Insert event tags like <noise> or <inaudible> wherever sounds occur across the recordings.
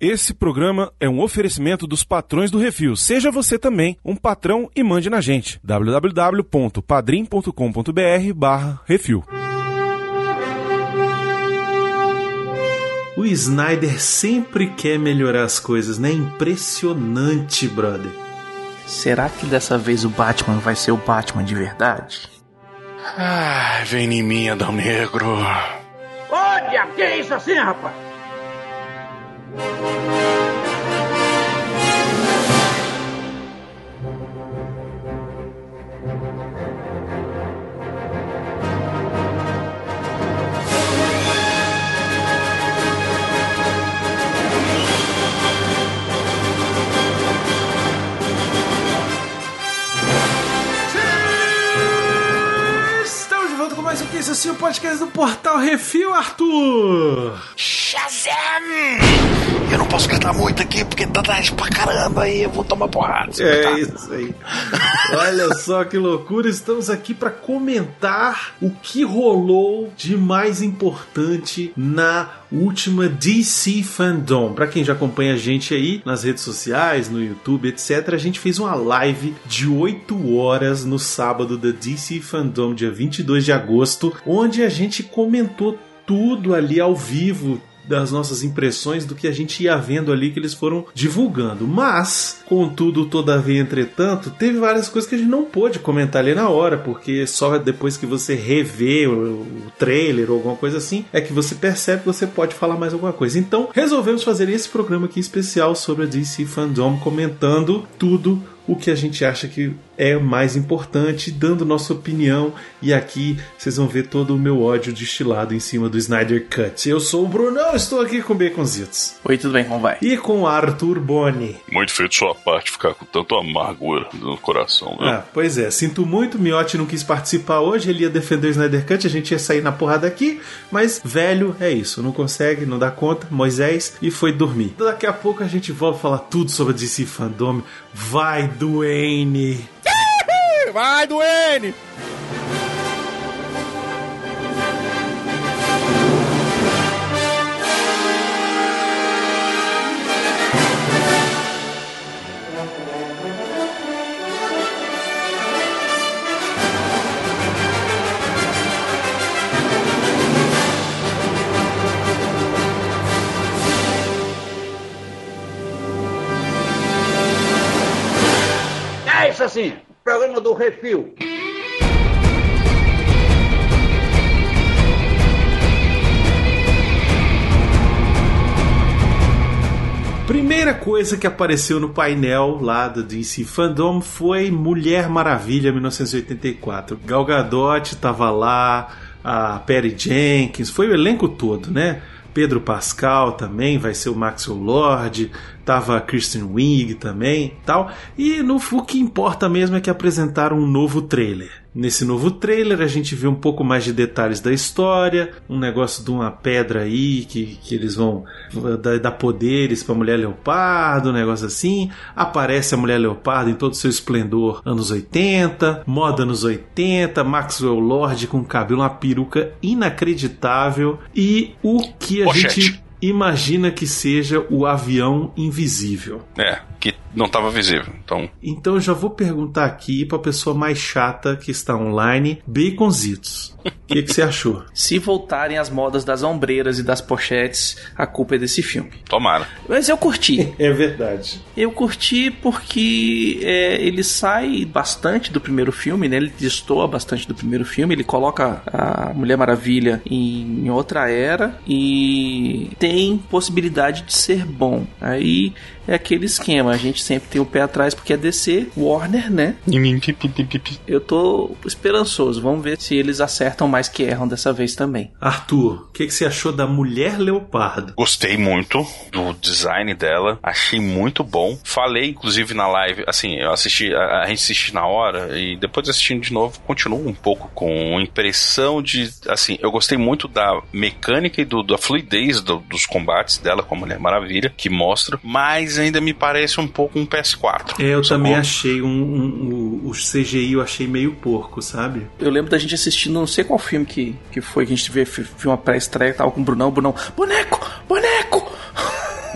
Esse programa é um oferecimento dos patrões do Refil. Seja você também um patrão e mande na gente. www.padrim.com.br barra Refil. O Snyder sempre quer melhorar as coisas, né? Impressionante, brother. Será que dessa vez o Batman vai ser o Batman de verdade? Ai, vem em mim, Adão Negro. Olha, que é isso assim, rapaz? Estamos mais um que isso assim, o podcast do Portal Refil, Arthur. Shazam! Eu não posso gritar muito aqui porque tá tarde pra caramba aí, eu vou tomar porrada. É isso aí. Olha só que loucura, estamos aqui para comentar o que rolou de mais importante na última DC Fandom. Para quem já acompanha a gente aí nas redes sociais, no YouTube, etc, a gente fez uma live de 8 horas no sábado da DC Fandom, dia 22 de agosto, onde a gente comentou tudo ali ao vivo, das nossas impressões do que a gente ia vendo ali que eles foram divulgando. Mas, contudo, todavia, entretanto, teve várias coisas que a gente não pôde comentar ali na hora, porque só depois que você revê o, o trailer ou alguma coisa assim, é que você percebe que você pode falar mais alguma coisa. Então, resolvemos fazer esse programa aqui especial sobre a DC Fandom, comentando tudo o que a gente acha que é mais importante, dando nossa opinião. E aqui vocês vão ver todo o meu ódio destilado em cima do Snyder Cut. Eu sou o Brunão, estou aqui com Baconzitos. Oi, tudo bem? Como vai? E com Arthur Boni. Muito feito sua parte ficar com tanto amargura no coração, viu? Ah, pois é, sinto muito, Miotti não quis participar hoje, ele ia defender o Snyder Cut, a gente ia sair na porrada aqui, mas velho é isso, não consegue, não dá conta, Moisés, e foi dormir. Daqui a pouco a gente volta a falar tudo sobre a DC Fandom. Vai, Duane! Vai, Duane! Isso assim, programa do Refil. Primeira coisa que apareceu no painel lá do DC Fandom foi Mulher Maravilha 1984. Gal Gadot tava lá, a Perry Jenkins, foi o elenco todo, né? Pedro Pascal também vai ser o Maxwell Lord, tava a Kristen Wiig também, tal. E no o que importa mesmo é que apresentaram um novo trailer. Nesse novo trailer a gente vê um pouco mais de detalhes da história, um negócio de uma pedra aí que, que eles vão dar, dar poderes para mulher leopardo, um negócio assim. Aparece a mulher leopardo em todo o seu esplendor anos 80, moda anos 80, Maxwell Lord com cabelo, uma peruca inacreditável e o que a Pochete. gente imagina que seja o avião invisível. É, que não tava visível. Então, Então eu já vou perguntar aqui pra pessoa mais chata que está online, Baconzitos. O que, que você achou? <laughs> Se voltarem as modas das ombreiras e das pochetes, a culpa é desse filme. tomara. Mas eu curti. <laughs> É verdade. Eu curti porque é, ele sai bastante do primeiro filme, né? Ele destoa bastante do primeiro filme. Ele coloca a Mulher Maravilha em, em outra era e tem possibilidade de ser bom. Aí é aquele esquema. A gente sempre tem o pé atrás porque é DC, Warner, né? Eu tô esperançoso. Vamos ver se eles acertam mais que erram dessa vez também. Arthur, o que, que você achou da Mulher Leopardo? Gostei muito do design dela, achei muito bom. Falei, inclusive, na live, assim, eu assisti, a, a gente assistiu na hora e depois assistindo de novo, continuo um pouco com impressão de, assim, eu gostei muito da mecânica e do, da fluidez do- dos combates dela com a Mulher Maravilha, que mostra, mas ainda me parece um pouco um PS4. É, eu sacou? também achei um, um- o, o CGI eu achei meio porco, sabe? Eu lembro da gente assistindo, não sei qual filme que, que foi, que a gente vê, viu uma pré-estreia, tava com o Brunão, o Brunão, boneco, boneco!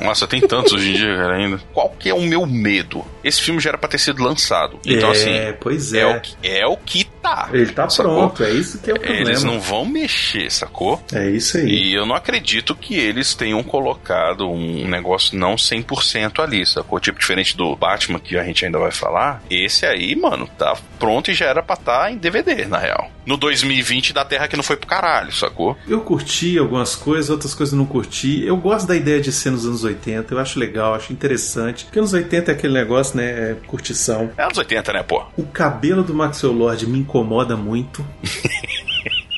Nossa, tem tantos hoje em dia, cara, ainda. Qual que é o meu medo? Esse filme já era pra ter sido lançado. Então, é, assim, pois é. é o, que, é o que tá. Ele tá sacou? pronto, é isso que é o problema. Eles não vão mexer, sacou? É isso aí. E eu não acredito que eles tenham colocado um negócio não 100% ali, sacou? Tipo, diferente do Batman, que a gente ainda vai falar, esse aí, mano, tá pronto e já era pra estar em DVD, na real. No 2020 da Terra que não foi pro caralho, sacou? Eu curti algumas coisas, outras coisas eu não curti. Eu gosto da ideia de ser nos anos 80, eu acho legal, acho interessante. Porque anos 80 é aquele negócio, né? É curtição. É anos 80, né, pô? O cabelo do Maxwell Lord me incomoda muito. <laughs>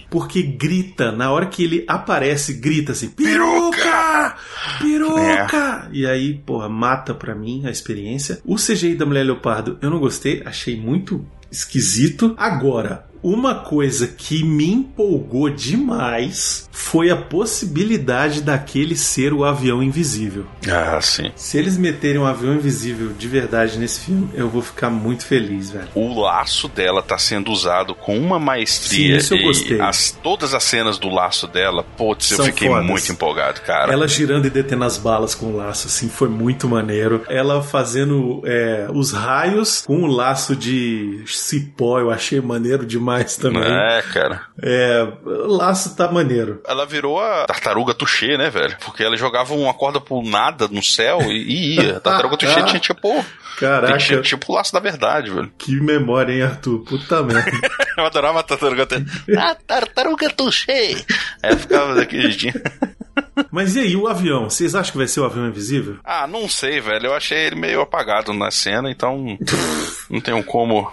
Porque grita, na hora que ele aparece, grita assim: Peruca! Peruca! E aí, porra, mata pra mim a experiência. O CGI da Mulher Leopardo eu não gostei, achei muito esquisito. Agora, uma coisa que me empolgou demais foi a possibilidade daquele ser o avião invisível. Ah, sim. Se eles meterem um avião invisível de verdade nesse filme, eu vou ficar muito feliz, velho. O laço dela tá sendo usado com uma maestria. Sim, isso eu gostei. as- todas as cenas do laço dela, putz, eu São fiquei fodas. muito empolgado, cara. Ela girando e detendo as balas com o laço, assim, foi muito maneiro. Ela fazendo é, os raios com o laço de cipó, eu achei maneiro demais também. É, cara. É, o laço tá maneiro. Ela virou a tartaruga Touché, né, velho? Porque ela jogava uma corda por nada no céu e, ia. A <laughs> tartaruga Touché tinha tipo. Caraca, Tinha, tipo o laço da verdade, velho. que memória, hein, Arthur? Puta merda. <laughs> Eu adorava a tartaruga Touché. A <laughs> tartaruga Touché! Aí eu ficava daquele jeitinho. Mas e aí, o avião? Vocês acham que vai ser o avião invisível? Ah, não sei, velho. Eu achei ele meio apagado na cena, então. não tenho como.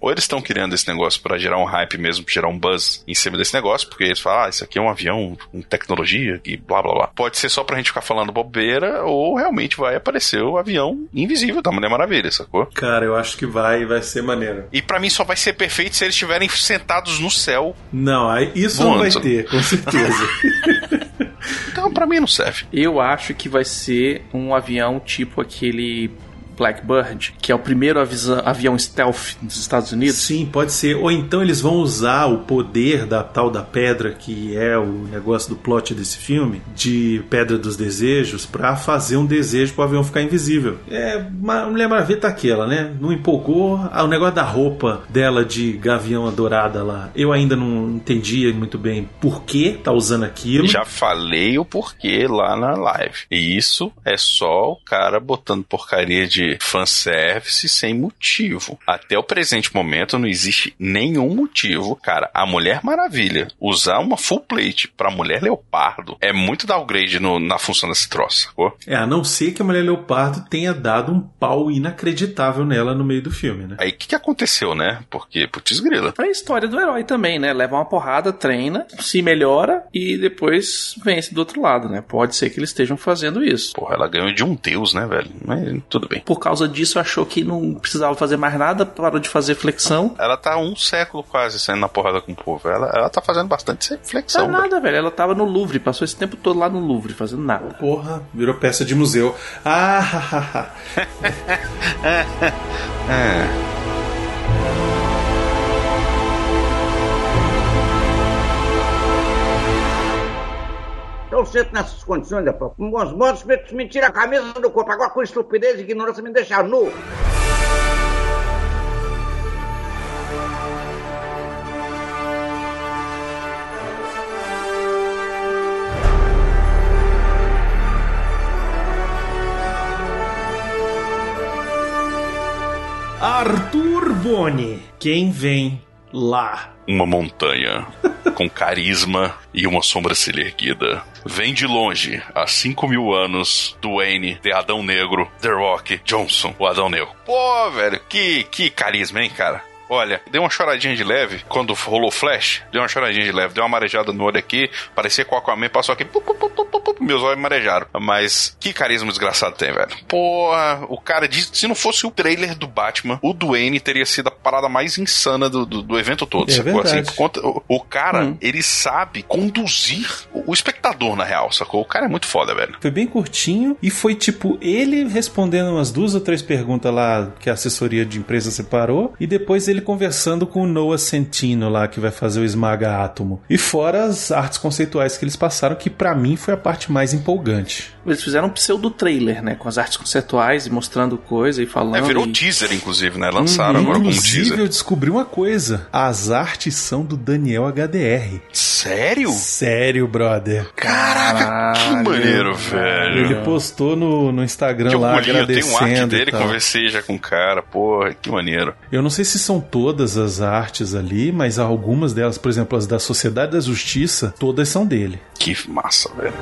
Ou eles estão criando esse negócio pra gerar um hype mesmo, pra gerar um buzz em cima desse negócio, porque eles falam, ah, isso aqui é um avião com tecnologia e blá blá blá. Pode ser só pra gente ficar falando bobeira, ou realmente vai aparecer o avião invisível da Mulher Maravilha, sacou? Cara, eu acho que vai, vai ser maneiro. E pra mim só vai ser perfeito se eles estiverem sentados no céu. Não, isso não vai Voando. ter, com certeza. <laughs> <laughs> Então pra mim não serve. Eu acho que vai ser um avião tipo aquele Blackbird, que é o primeiro avião stealth dos Estados Unidos. Sim, pode ser. Ou então eles vão usar o poder da tal da pedra, que é o negócio do plot desse filme, de Pedra dos Desejos, pra fazer um desejo pro avião ficar invisível. É, uma Mulher Maravilha tá aquela, né? Não empolgou. Ah, o negócio da roupa dela de gavião dourada lá, eu ainda não entendia muito bem por que tá usando aquilo. Já falei o porquê lá na live. E isso é só o cara botando porcaria de fanservice sem motivo. Até o presente momento não existe nenhum motivo. Cara, a Mulher Maravilha usar uma full plate pra Mulher Leopardo é muito downgrade no- na função desse troço, sacou? É, a não ser que a Mulher Leopardo tenha dado um pau inacreditável nela no meio do filme, né? Aí o que, que aconteceu, né? Porque, putz grila. É a história do herói também, né? Leva uma porrada, treina, se melhora e depois vence do outro lado, né? Pode ser que eles estejam fazendo isso. Porra, ela ganhou de um deus, né, velho? Mas tudo bem. Por causa disso, achou que não precisava fazer mais nada, parou de fazer flexão. Ela tá um século quase saindo na porrada com o povo. Ela, ela tá fazendo bastante Não flexão. é velho. nada, velho. Ela tava no Louvre, passou esse tempo todo lá no Louvre, fazendo nada. Porra, virou peça de museu. Ah, <laughs> <laughs> Eu sento nessas condições, rapaz. Com bons modos, me tira a camisa do corpo. Agora com estupidez e ignorância me deixa nu. Arthur Boni, quem vem lá? uma montanha <laughs> com carisma e uma sobrancelha erguida. Vem de longe, há 5 mil anos, Dwayne, The Adão Negro, The Rock, Johnson, o Adão Negro. Pô, velho, que, que carisma, hein, cara? Olha, deu uma choradinha de leve quando rolou o flash. Deu uma choradinha de leve, deu uma marejada no olho aqui. Parecia que o Aquaman passou aqui. pu, pu, pu, meus olhos marejaram. Mas que carisma desgraçado tem, velho. Porra, o cara disse. Se não fosse o trailer do Batman, o Duane teria sido a parada mais insana do, do, do evento todo. É sacou? verdade. Assim, conta- o, o cara, Hum. ele sabe conduzir o, o espectador, na real, sacou? O cara é muito foda, velho. Foi bem curtinho e foi tipo ele respondendo umas duas ou três perguntas lá que a assessoria de imprensa separou e depois ele ele conversando com o Noah Centino lá, que vai fazer o Esmaga Átomo. E fora as artes conceituais que eles passaram, que para mim foi a parte mais empolgante. Eles fizeram um pseudo-trailer, né? Com as artes conceituais e mostrando coisa e falando. É, virou e... teaser, inclusive, né? Lançaram agora como Inclusive, teaser. eu descobri uma coisa. As artes são do Daniel HDR. Sério? Sério, brother. Caraca, que Caralho, maneiro, velho. Ele postou no, no Instagram Que lá orgulhinho, eu tenho arte agradecendo. dele, conversei já com o cara, porra, que maneiro. Eu não sei se são todas as artes ali, mas algumas delas, por exemplo, as da Sociedade da Justiça, todas são dele. Que massa, velho.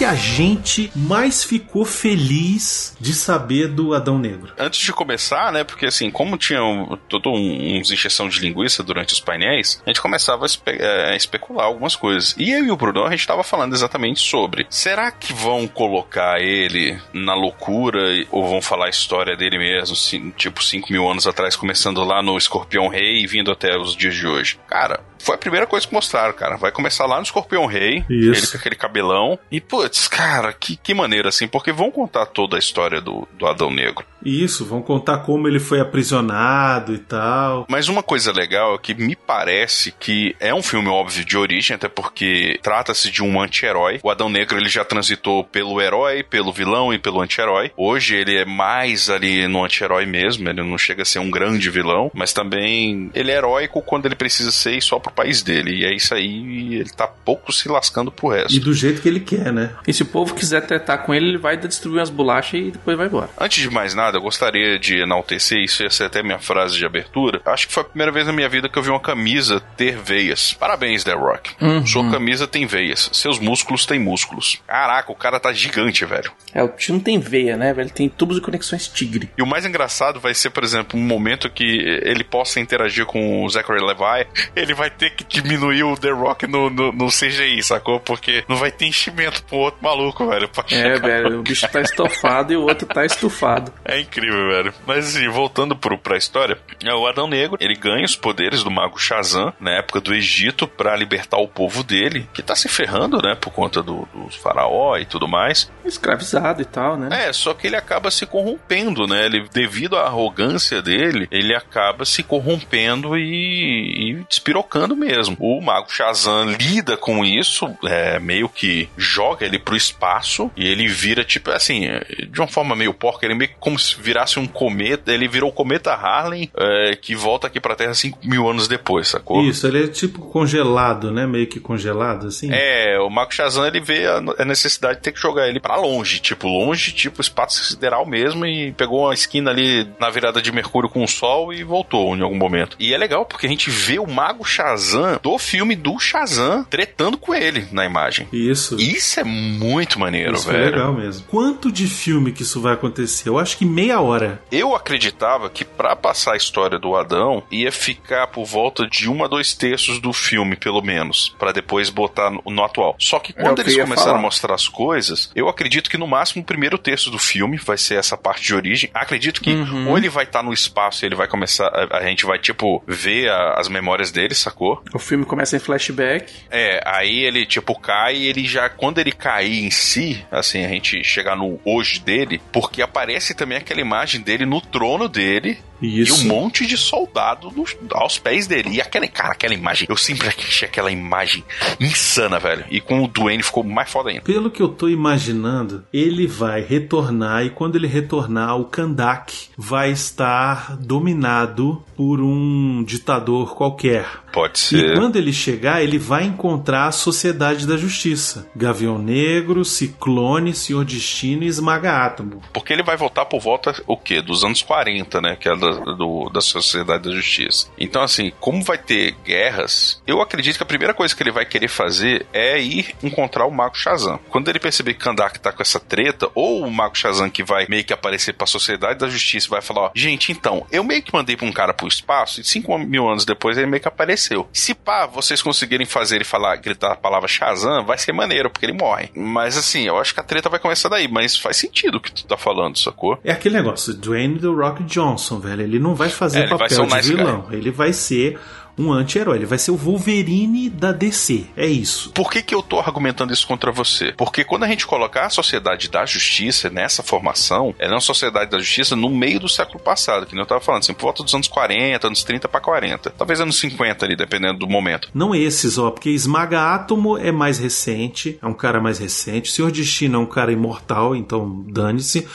Que, a gente mais ficou feliz de saber do Adão Negro? Antes de começar, né, porque assim, como tinha um, todo um, uns injeção de linguiça durante os painéis, a gente começava a, espe- eh, a especular algumas coisas. E eu e o Bruno, a gente tava falando exatamente sobre, será que vão colocar ele na loucura ou vão falar a história dele mesmo, assim, tipo 5 mil anos atrás, começando lá no Escorpião Rei e vindo até os dias de hoje? Cara, foi a primeira coisa que mostraram, cara. Vai começar lá no Escorpião Rei, Isso. ele com aquele cabelão. E, putz, cara, que, que maneira, assim, porque vão contar toda a história do, do Adão Negro. Isso, vão contar como ele foi aprisionado e tal. Mas uma coisa legal é que me parece que é um filme óbvio de origem, até porque trata-se de um anti-herói. O Adão Negro ele já transitou pelo herói, pelo vilão e pelo anti-herói. Hoje ele é mais ali no anti-herói mesmo, ele não chega a ser um grande vilão, mas também ele é heróico quando ele precisa ser e só pro país dele. E é isso aí, ele tá pouco se lascando pro resto. E do jeito que ele quer, né? E se o povo quiser tretar com ele, ele vai distribuir umas bolachas e depois vai embora. Antes de mais nada, eu gostaria de enaltecer, isso ia ser até minha frase de abertura. Acho que foi a primeira vez na minha vida que eu vi uma camisa ter veias. Parabéns, The Rock. Sua camisa tem veias. Seus músculos têm músculos. Caraca, o cara tá gigante, velho. É, o tio não tem veia, né, velho? Tem tubos e conexões tigre. E o mais engraçado vai ser, por exemplo, um momento que ele possa interagir com o Zachary Levi. Ele vai ter que diminuir o The Rock no, no, no CGI, sacou? Porque não vai ter enchimento pro outro maluco, velho. É, velho, o bicho tá estofado e o outro tá estufado. É incrível, velho. Mas assim, voltando pro, pra história, é o Adão Negro, ele ganha os poderes do mago Shazam na época do Egito pra libertar o povo dele, que tá se ferrando, né, por conta do, dos faraó e tudo mais. Escravizado e tal, né? É, só que ele acaba se corrompendo, né? Ele, devido à arrogância dele, ele acaba se corrompendo e, e despirocando mesmo. O mago Shazam lida com isso, é, meio que joga ele pro espaço e ele vira, tipo, assim, de uma forma meio porca, ele meio que como se virasse um cometa, ele virou o cometa Harley, é, que volta aqui pra Terra 5 mil anos depois, sacou? Isso, ele é tipo congelado, né? Meio que congelado, assim. É, o Mago Shazam ele vê a a necessidade de ter que jogar ele pra longe, tipo, longe, tipo espaço sideral mesmo, e pegou uma esquina ali na virada de Mercúrio com o Sol e voltou em algum momento. E é legal porque a gente vê o Mago Shazam do filme do Shazam tretando com ele na imagem. Isso. Isso é muito maneiro, Isso foi velho. legal mesmo. Quanto de filme que isso vai acontecer? Eu acho que meia hora. Eu acreditava que pra passar a história do Adão ia ficar por volta de um a dois terços do filme, pelo menos, Pra depois botar no, no atual. Só que É quando o que eles começaram falar. a mostrar as coisas, eu acredito que no máximo o primeiro terço do filme vai ser essa parte de origem. Acredito que Uhum. ou ele vai estar no espaço e ele vai começar, a, a gente vai tipo ver a- as memórias dele, sacou? O filme começa em flashback. É, aí ele tipo cai e ele já quando ele cair em si, assim, a gente chegar no hoje dele, porque aparece também aquela imagem dele no trono dele Isso. e um monte de soldado nos- aos pés dele. E aquela, cara, aquela imagem, eu sempre achei aquela imagem insana, velho. E com o Duane ficou mais foda ainda. Pelo que eu tô imaginando, ele vai retornar e quando ele retornar, o Kandak vai estar dominado por um ditador qualquer. Pode E ser. quando ele chegar, ele vai encontrar a Sociedade da Justiça. Gavião Negro, Ciclone, Senhor Destino e Esmaga Átomo. Porque ele vai voltar por volta, o quê? Dos anos 40, né? Que é da, do- da Sociedade da Justiça. Então, assim, como vai ter guerras, eu acredito que a primeira coisa que ele vai querer fazer é ir encontrar o Mago Shazam. Quando ele perceber que Kandak tá com essa treta, ou o Mago Shazam que vai meio que aparecer pra Sociedade da Justiça e vai falar, ó, gente, então, eu meio que mandei pra um cara pro espaço e cinco mil anos depois ele meio que apareceu. Se pá, vocês conseguirem fazer ele falar, gritar a palavra Shazam, vai ser maneiro, porque ele morre. Mas assim, eu acho que a treta vai começar daí, mas faz sentido o que tu tá falando, sacou? É aquele negócio, Dwayne The Rock Johnson, velho. Ele não vai fazer É, papel um de nice vilão. Ele vai ser um anti-herói. Ele vai ser o Wolverine da DC. É isso. Por que, que eu tô argumentando isso contra você? Porque quando a gente colocar a Sociedade da Justiça nessa formação, ela é uma Sociedade da Justiça no meio do século passado, que nem eu tava falando, assim, por volta dos anos 40, anos 30 para 40. Talvez anos 50 ali, dependendo do momento. Não esses, ó, porque Esmaga Átomo é mais recente, é um cara mais recente. Senhor Destino é um cara imortal, então dane-se.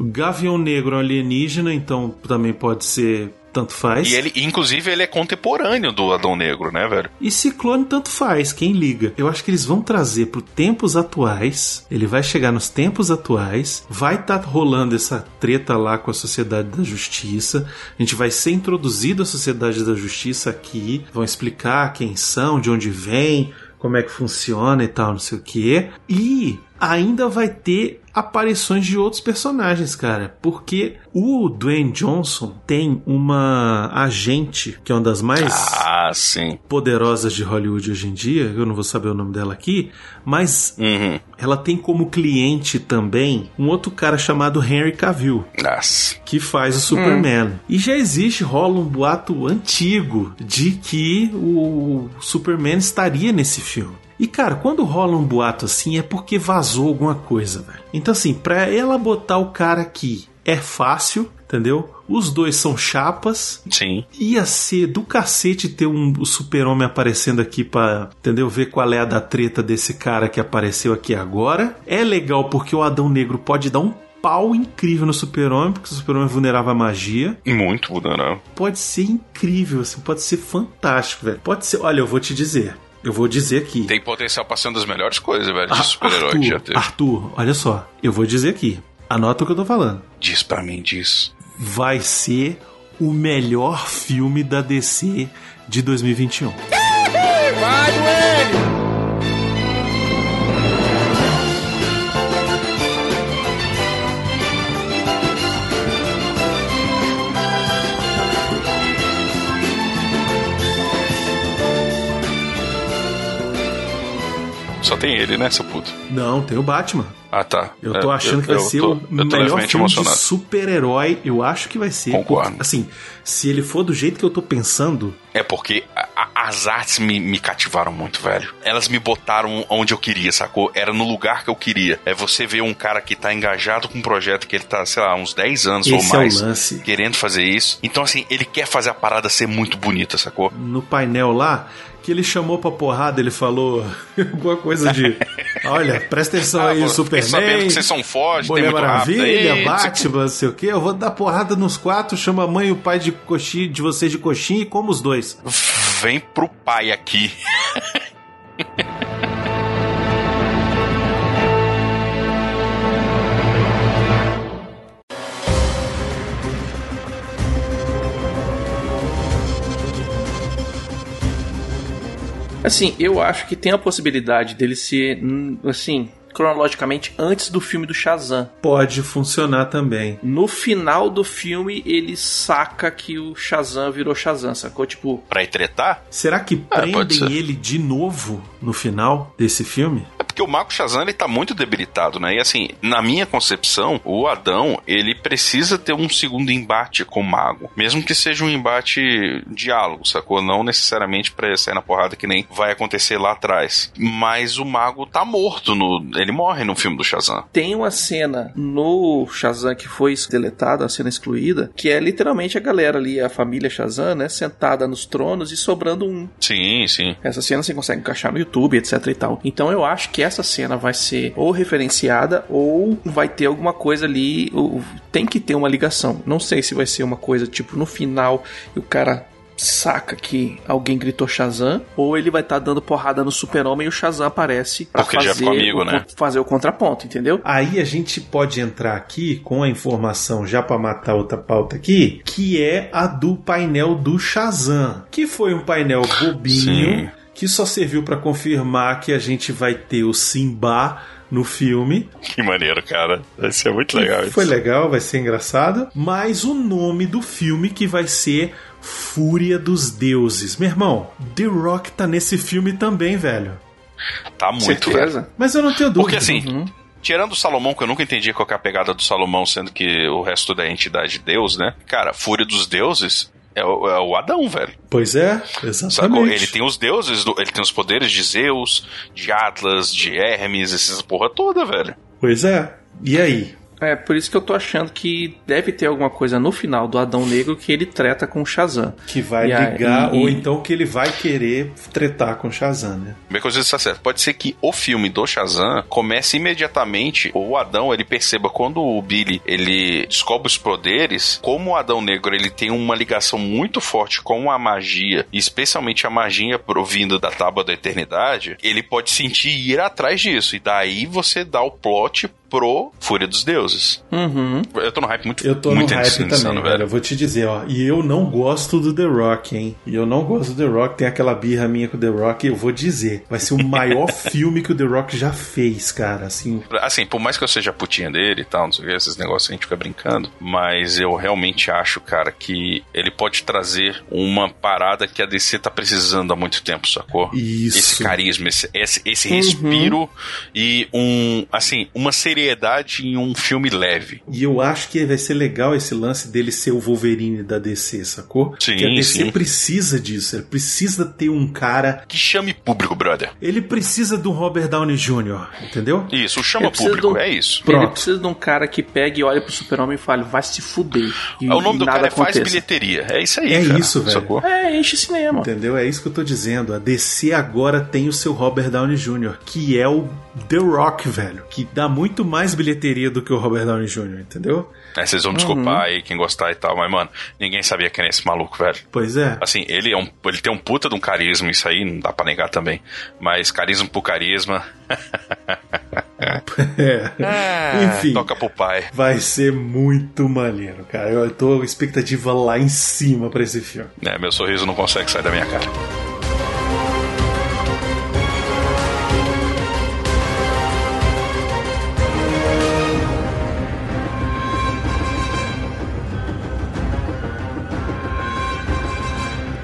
Gavião Negro é um alienígena, então também pode ser tanto faz. E ele, inclusive, ele é contemporâneo do Adão Negro, né, velho? E Ciclone tanto faz, quem liga. Eu acho que eles vão trazer para tempos atuais. Ele vai chegar nos tempos atuais. Vai estar tá rolando essa treta lá com a Sociedade da Justiça. A gente vai ser introduzido à Sociedade da Justiça aqui. Vão explicar quem são, de onde vem, como é que funciona e tal, não sei o que. E ainda vai ter aparições de outros personagens, cara. Porque o Dwayne Johnson tem uma agente, que é uma das mais ah, poderosas de Hollywood hoje em dia. Eu não vou saber o nome dela aqui, mas uhum. ela tem como cliente também um outro cara chamado Henry Cavill, Nossa. que faz o Superman. Hum. E já existe, rola um boato antigo de que o Superman estaria nesse filme. E cara, quando rola um boato assim é porque vazou alguma coisa, velho. Então assim, pra ela botar o cara aqui é fácil, entendeu? Os dois são chapas. Sim. Ia ser do cacete ter um, super-homem aparecendo aqui pra, entendeu? Ver qual é a da treta desse cara que apareceu aqui agora. É legal porque o Adão Negro pode dar um pau incrível no super-homem, porque o super-homem vulnerava a magia. Muito vulnerável. Pode ser incrível, assim, pode ser fantástico, velho. Pode ser, olha, eu vou te dizer. Eu vou dizer aqui. Tem potencial pra ser uma das melhores coisas, velho, de ah, super-herói que já teve. Arthur, olha só. Eu vou dizer aqui. Anota o que eu tô falando. Diz pra mim, diz. Vai ser o melhor filme da DC de 2021. Vai, Só tem ele, né, seu puto? Não, tem o Batman. Ah, tá. Eu tô é, achando eu, que vai ser tô, o melhor filme de super-herói. Eu acho que vai ser. Concordo. Porque, assim, se ele for do jeito que eu tô pensando. É porque a, a, as artes me, me cativaram muito, velho. Elas me botaram onde eu queria, sacou? Era no lugar que eu queria. É você ver um cara que tá engajado com um projeto que ele tá, sei lá, uns 10 anos Esse ou mais. É o lance. Querendo fazer isso. Então, assim, ele quer fazer a parada ser muito bonita, sacou? No painel lá, que ele chamou pra porrada, ele falou <laughs> alguma coisa de: Olha, presta atenção <laughs> ah, aí, Superman. Sabendo que vocês são fortes, Mulher tem Maravilha, aí, <laughs> Batman, não sei o quê. Eu vou dar porrada nos quatro, chama a mãe e o pai de coxinha, de vocês de coxinha e como os dois. Vem pro pai aqui. Assim, eu acho que tem a possibilidade dele ser, hum, assim, cronologicamente antes do filme do Shazam. Pode funcionar também. No final do filme, ele saca que o Shazam virou Shazam, sacou? Tipo. Pra ir tretar? Será que ah, prendem ele de novo no final desse filme? porque o Marco Shazam ele tá muito debilitado, né? E assim, na minha concepção, o Adão, ele precisa ter um segundo embate com o Mago. Mesmo que seja um embate diálogo, sacou? Não necessariamente pra sair na porrada que nem vai acontecer lá atrás. Mas o Mago tá morto no. Ele morre no filme do Shazam. Tem uma cena no Shazam que foi deletada, a cena excluída, que é literalmente a galera ali, a família Shazam, né? Sentada nos tronos e sobrando um. Sim, sim. Essa cena você consegue encaixar no YouTube, etc e tal. Então eu acho que essa cena vai ser ou referenciada ou vai ter alguma coisa ali. Tem que ter uma ligação. Não sei se vai ser uma coisa tipo no final e o cara saca que alguém gritou Shazam, ou ele vai estar tá dando porrada no super-homem e o Shazam aparece pra Porque fazer, comigo, o, né? fazer o contraponto, entendeu? Aí a gente pode entrar aqui com a informação já para matar outra pauta aqui, que é a do painel do Shazam, que foi um painel bobinho. Sim que só serviu para confirmar que a gente vai ter o Simba no filme. Que maneiro, cara. Vai ser muito legal isso. Foi legal, vai ser engraçado. Mas o nome do filme que vai ser Fúria dos Deuses. Meu irmão, The Rock tá nesse filme também, velho. Tá muito, Certeza. velho. Mas eu não tenho dúvida. Porque assim, uhum. Tirando o Salomão, que eu nunca entendi qual é a pegada do Salomão, sendo que o resto da entidade Deus, né? Cara, Fúria dos Deuses é o, é o Adão, velho. Pois é, Sacou? exatamente. Ele tem os deuses, ele tem os poderes de Zeus, de Atlas, de Hermes, essas porra toda, velho. Pois é. E aí? É, por isso que eu tô achando que deve ter alguma coisa no final do Adão Negro que ele treta com o Shazam. Que vai E aí- ligar, e- ou então que ele vai querer tretar com Shazam, né? Bem coisa está certo. Pode ser que o filme do Shazam comece imediatamente, ou o Adão ele perceba quando o Billy ele descobre os poderes, como o Adão Negro ele tem uma ligação muito forte com a magia, e especialmente a magia provinda da Tábua da Eternidade, ele pode sentir e ir atrás disso. E daí você dá o plot pro Fúria dos Deuses. Uhum. Eu tô no hype muito Eu tô muito no hype insano, também, velho. Eu vou te dizer, ó. E eu não gosto do The Rock, hein? E eu não gosto do The Rock. Tem aquela birra minha com o The Rock. Eu vou dizer, vai ser o maior <laughs> filme que o The Rock já fez, cara. Assim, Assim, por mais que eu seja putinha dele e tal, não sei o que, esses negócios a gente fica brincando, mas eu realmente acho, cara, que ele pode trazer uma parada que a DC tá precisando há muito tempo, sacou? Isso. Esse carisma, esse, esse, esse respiro e um, assim, uma seriedade em um filme leve. E eu acho que vai ser legal esse lance dele ser o Wolverine da DC, sacou? Sim, que a DC sim. precisa disso. Ele precisa ter um cara. Que chame público, brother. Ele precisa do Robert Downey Jr., entendeu? Isso, o chama Ele precisa público, de um- é isso. Pronto. Ele precisa de um cara que pegue e olhe pro super-homem e fale, vai se fuder. E, o nome do nada cara é Faz. Bilheteria. É isso aí, É cara. isso, velho. Sacou? É, enche cinema. Entendeu? É isso que eu tô dizendo. A DC agora tem o seu Robert Downey Jr., que é o The Rock, velho. Que dá muito mais bilheteria do que o Robert Downey Jr., entendeu? É, vocês vão desculpar aí quem gostar e tal, mas, mano, ninguém sabia quem é esse maluco, velho. Pois é. Assim, ele é um, ele tem um puta de um carisma, isso aí não dá pra negar também. Mas carisma por carisma. <laughs> é. Enfim. Toca pro pai. Vai ser muito maneiro, cara. Eu tô com expectativa lá em cima pra esse filme. É, meu sorriso não consegue sair da minha cara.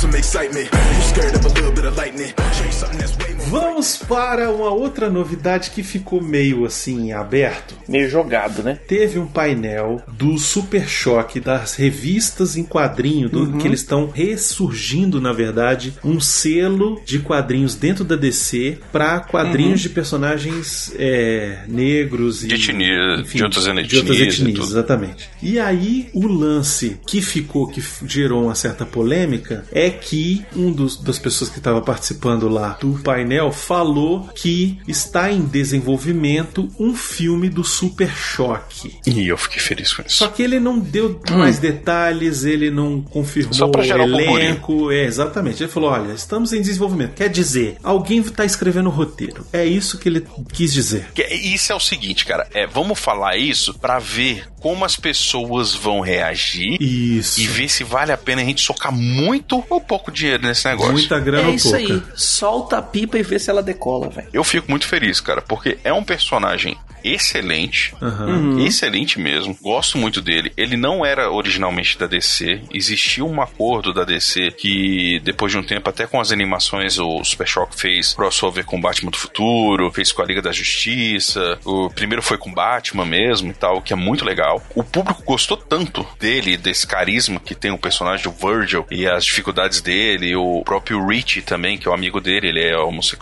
some excitement. You scared of a little bit of lightning. You something that's. Vamos para uma outra novidade que ficou meio assim aberto. Meio jogado, né? Teve um painel do Super Choque das revistas em quadrinho, do, que eles estão ressurgindo, na verdade, um selo de quadrinhos dentro da DC para quadrinhos de personagens é, negros e De etnia, de outras de etnias outras e etnias, exatamente. E aí o lance que ficou, que gerou uma certa polêmica, é que um dos, das pessoas que estava participando lá do painel falou que está em desenvolvimento um filme do Super Choque. E eu fiquei feliz com Só isso. que ele não deu mais detalhes, ele não confirmou Só pra gerar o elenco. É, exatamente. Ele falou: olha, estamos em desenvolvimento. Quer dizer, alguém está escrevendo o roteiro. É isso que ele quis dizer. Que- Isso é o seguinte, cara. É, vamos falar isso pra ver como as pessoas vão reagir Isso. e ver se vale a pena a gente socar muito ou pouco dinheiro nesse negócio. Muita grana É ou isso pouca. aí. Solta a pipa e vê se ela decola, velho. Eu fico muito feliz, cara, porque é um personagem excelente, Aham. excelente mesmo. Gosto muito dele. Ele não era originalmente da DC. Existia um acordo da DC que depois de um tempo, até com as animações, o Super Shock fez crossover com o Batman do Futuro, fez com a Liga da Justiça. O primeiro foi com Batman mesmo e tal, que é muito legal. O público gostou tanto dele, desse carisma que tem o personagem do Virgil e as dificuldades dele, o próprio Richie também, que é o amigo dele, ele é homossexual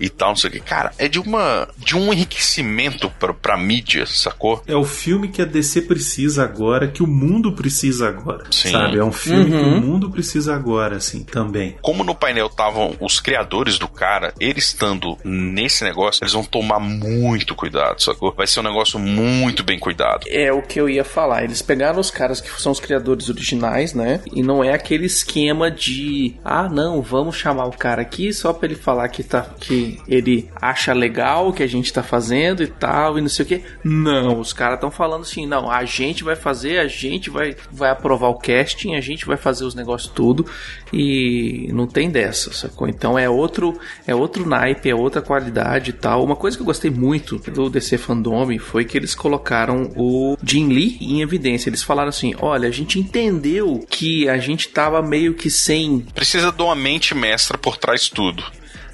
e tal, não sei o que. Cara, é de uma de um enriquecimento pra, pra mídia, sacou? É o filme que a DC precisa agora, que o mundo precisa agora. Sim. Sabe? É um filme que o mundo precisa agora, assim, também. Como no painel estavam os criadores do cara, ele estando nesse negócio, eles vão tomar muito cuidado, sacou? Vai ser um negócio muito bem cuidado. É o que eu ia falar. Eles pegaram os caras que são os criadores originais, né? E não é aquele esquema de ah, não, vamos chamar o cara aqui só pra ele falar que tá que ele acha legal o que a gente tá fazendo e tal. e não sei o que. Não, os caras estão falando assim, não, a gente vai fazer, a gente vai, vai aprovar o casting, a gente vai fazer os negócios tudo e não tem dessa, sacou? Então é outro, é outro naipe, é outra qualidade e tal. Uma coisa que eu gostei muito do DC Fandom foi que eles colocaram o Jim Lee em evidência. Eles falaram assim: olha, a gente entendeu que a gente tava meio que sem Precisa de uma mente mestra por trás tudo.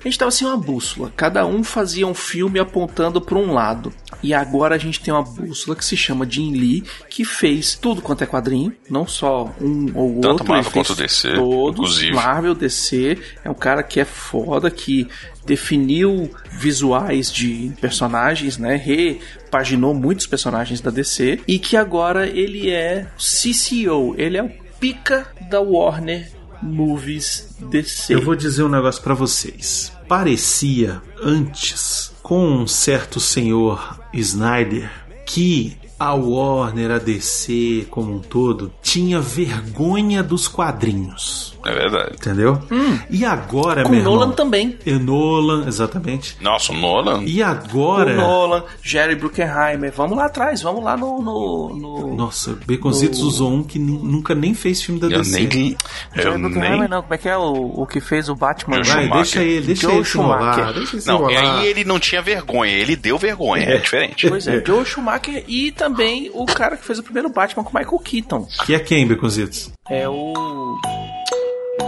A gente tava sem uma bússola. Cada um fazia um filme apontando para um lado. E agora a gente tem uma bússola que se chama Jim Lee, que fez tudo quanto é quadrinho, não só um ou Tanto outro. Marvel ele fez quanto DC, Todos, inclusive. Marvel, DC. É um cara que é foda, que definiu visuais de personagens, né? Repaginou muitos personagens da DC. E que agora ele é CCO, ele é o pica da Warner Movies DC. Eu vou dizer um negócio pra vocês. Parecia antes, com um certo senhor Snyder, que a Warner, a DC como um todo, tinha vergonha dos quadrinhos. É verdade. Entendeu? E agora, Com meu irmão, Nolan também. E Nolan, exatamente. Nossa, o Nolan. E O agora. Nolan, Jerry Bruckheimer. Vamos lá atrás, vamos lá no. no, no... Nossa, Baconzitos No- usou um que nu- nunca nem fez filme da Eu DC. nem. Eu Jerry Bruckheimer nem. não, como é que é o, o que fez o Batman? Joe Vai, Schumacher. deixa ele, deixa Joe ele. Schumacher. Deixa ele Não, e aí ele não tinha vergonha, ele deu vergonha, é, diferente. Pois é, Joe Schumacher e também o cara que fez o primeiro Batman com o Michael Keaton. Que é quem, Baconzitos? É o.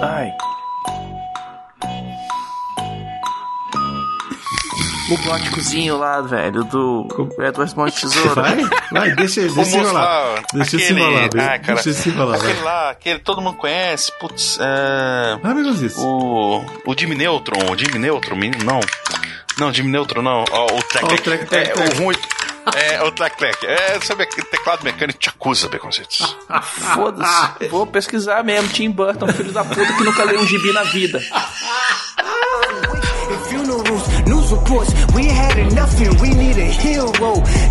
Ai. O góticozinho lá, velho, do. É do de <laughs> Tesoura. Vai, vai, deixa deixa enrolar. lá, Deixa se aquele- enrolar, Be- Ah, cara, deixa ele se enrolar. aquele vai. lá, aquele todo mundo conhece, putz, é... Vai, Baconzitos. O, o Jimmy Neutron, o Jimmy Neutron, menino, não. Não, Jimmy Neutron não. Ó, o Trek. Ó, o Trek, Trek, é, Trek. o ruim. É, o Trek. É, sabe aquele teclado mecânico te acusa, Beconcitos. Foda-se. Vou pesquisar mesmo. Tim Burton, filho da puta que nunca leu um gibi na vida. News reports, we had enough and we need a hero.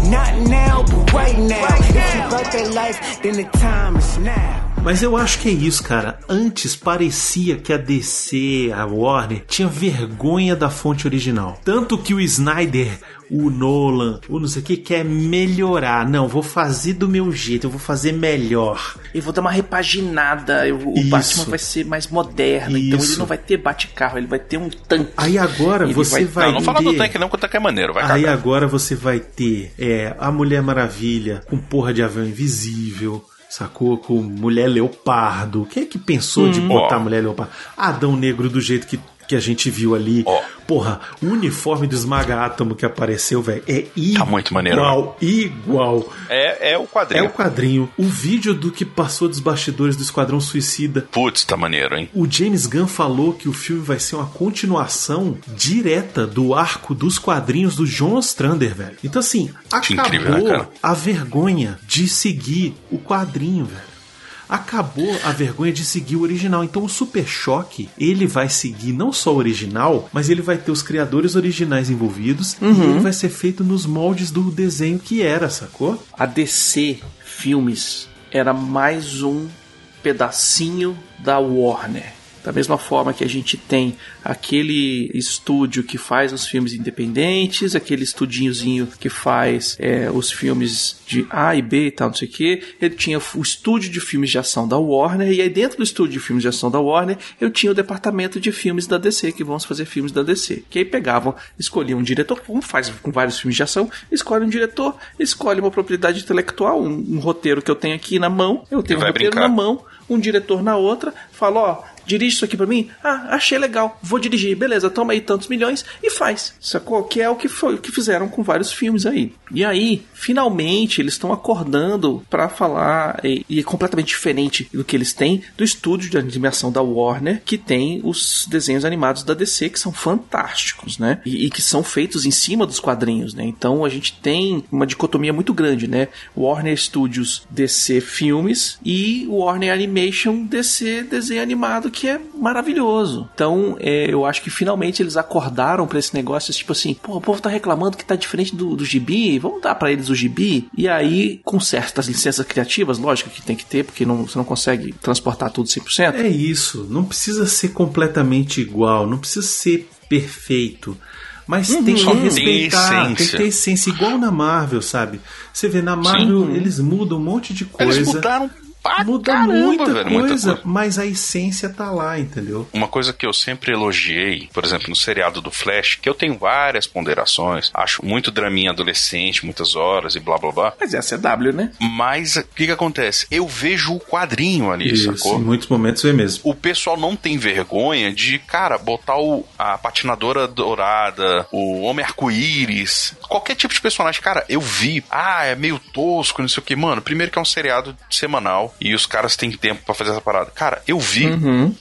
Not now, but right now. If you got that life, then the time is now. Mas eu acho que é isso, cara. Antes parecia que a DC, a Warner, tinha vergonha da fonte original. Tanto que o Snyder, o Nolan, o não sei o que, quer melhorar. Não, vou fazer do meu jeito, eu vou fazer melhor. Eu vou dar uma repaginada. eu- o Isso. Batman vai ser mais moderno. Então ele Isso. não vai ter bate-carro, ele vai ter um tanque. Aí agora Ele você vai- vai, não, não fala ter... do tanque não, que o tanque é maneiro, vai Aí cagar. agora você vai ter é, a Mulher Maravilha com porra de avião invisível. Sacou? Com mulher leopardo. Quem é que pensou de botar mulher leopardo? Adão Negro do jeito que, que a gente viu ali. Ó. Porra, o uniforme do Esmaga Átomo que apareceu, velho, é igual. Tá muito maneiro, Igual, igual. É, é o É quadrinho. o quadrinho. O vídeo do que passou dos bastidores do Esquadrão Suicida. Putz, tá maneiro, hein? O James Gunn falou que o filme vai ser uma continuação direta do arco dos quadrinhos do John Ostrander, velho. Então, assim, acabou incrível, né, a vergonha de seguir o quadrinho, velho. Acabou a vergonha de seguir o original. Então o Super Choque, ele vai seguir não só o original, mas ele vai ter os criadores originais envolvidos e Uhum. ele vai ser feito nos moldes do desenho que era, sacou? A DC Filmes era mais um pedacinho da Warner. Da mesma forma que a gente tem aquele estúdio que faz os filmes independentes, aquele estudinhozinho que faz é, os filmes de A e B e tal, não sei o que. Ele tinha o estúdio de filmes de ação da Warner, e aí dentro do estúdio de filmes de ação da Warner, eu tinha o departamento de filmes da DC, que vão fazer filmes da DC. Que aí pegavam, escolhiam um diretor, como faz com vários filmes de ação, escolhe um diretor, escolhe uma propriedade intelectual, um, um roteiro que eu tenho aqui na mão, eu tenho um roteiro brincar. na mão, um diretor na outra, fala, ó, dirige isso aqui pra mim? Ah, achei legal, vou dirigir, beleza, toma aí tantos milhões e faz. Sacou? Que é o que foi o que fizeram com vários filmes aí. E aí, finalmente, eles estão acordando pra falar, e, e é completamente diferente do que eles têm do estúdio de animação da Warner, que tem os desenhos animados da DC, que são fantásticos, né? E, e que são feitos em cima dos quadrinhos, né? Então a gente tem uma dicotomia muito grande, né? Warner Studios DC Filmes e Warner Animation DC desenho animado, que é maravilhoso. Então é, eu acho que finalmente eles acordaram pra esse negócio, tipo assim, pô, o povo tá reclamando que tá diferente do, do gibi, vamos dar pra eles o gibi. E aí, com certas licenças criativas, lógico que tem que ter, porque não, você não consegue transportar tudo 100%. É isso, não precisa ser completamente igual, não precisa ser perfeito, Mas tem que Só tem respeitar, tem que ter essência, igual na Marvel, sabe? Você vê, na Marvel eles mudam um monte de coisa. Eles mudaram pra Muda caramba, muita, velho, coisa, muita coisa. mas a essência tá lá, entendeu? Uma coisa que eu sempre elogiei, por exemplo, no seriado do Flash, que eu tenho várias ponderações, acho muito draminha adolescente, muitas horas e blá blá blá. Mas é a CW, né? Mas o que que acontece? Eu vejo o quadrinho ali, Isso, sacou? em muitos momentos é mesmo. O pessoal não tem vergonha de, cara, botar o, a patinadora dourada, o homem arco-íris, qualquer tipo de personagem. Cara, eu vi, ah, é meio tosco, não sei o que. Mano, primeiro que é um seriado semanal e os caras têm tempo pra fazer essa parada. Cara, eu vi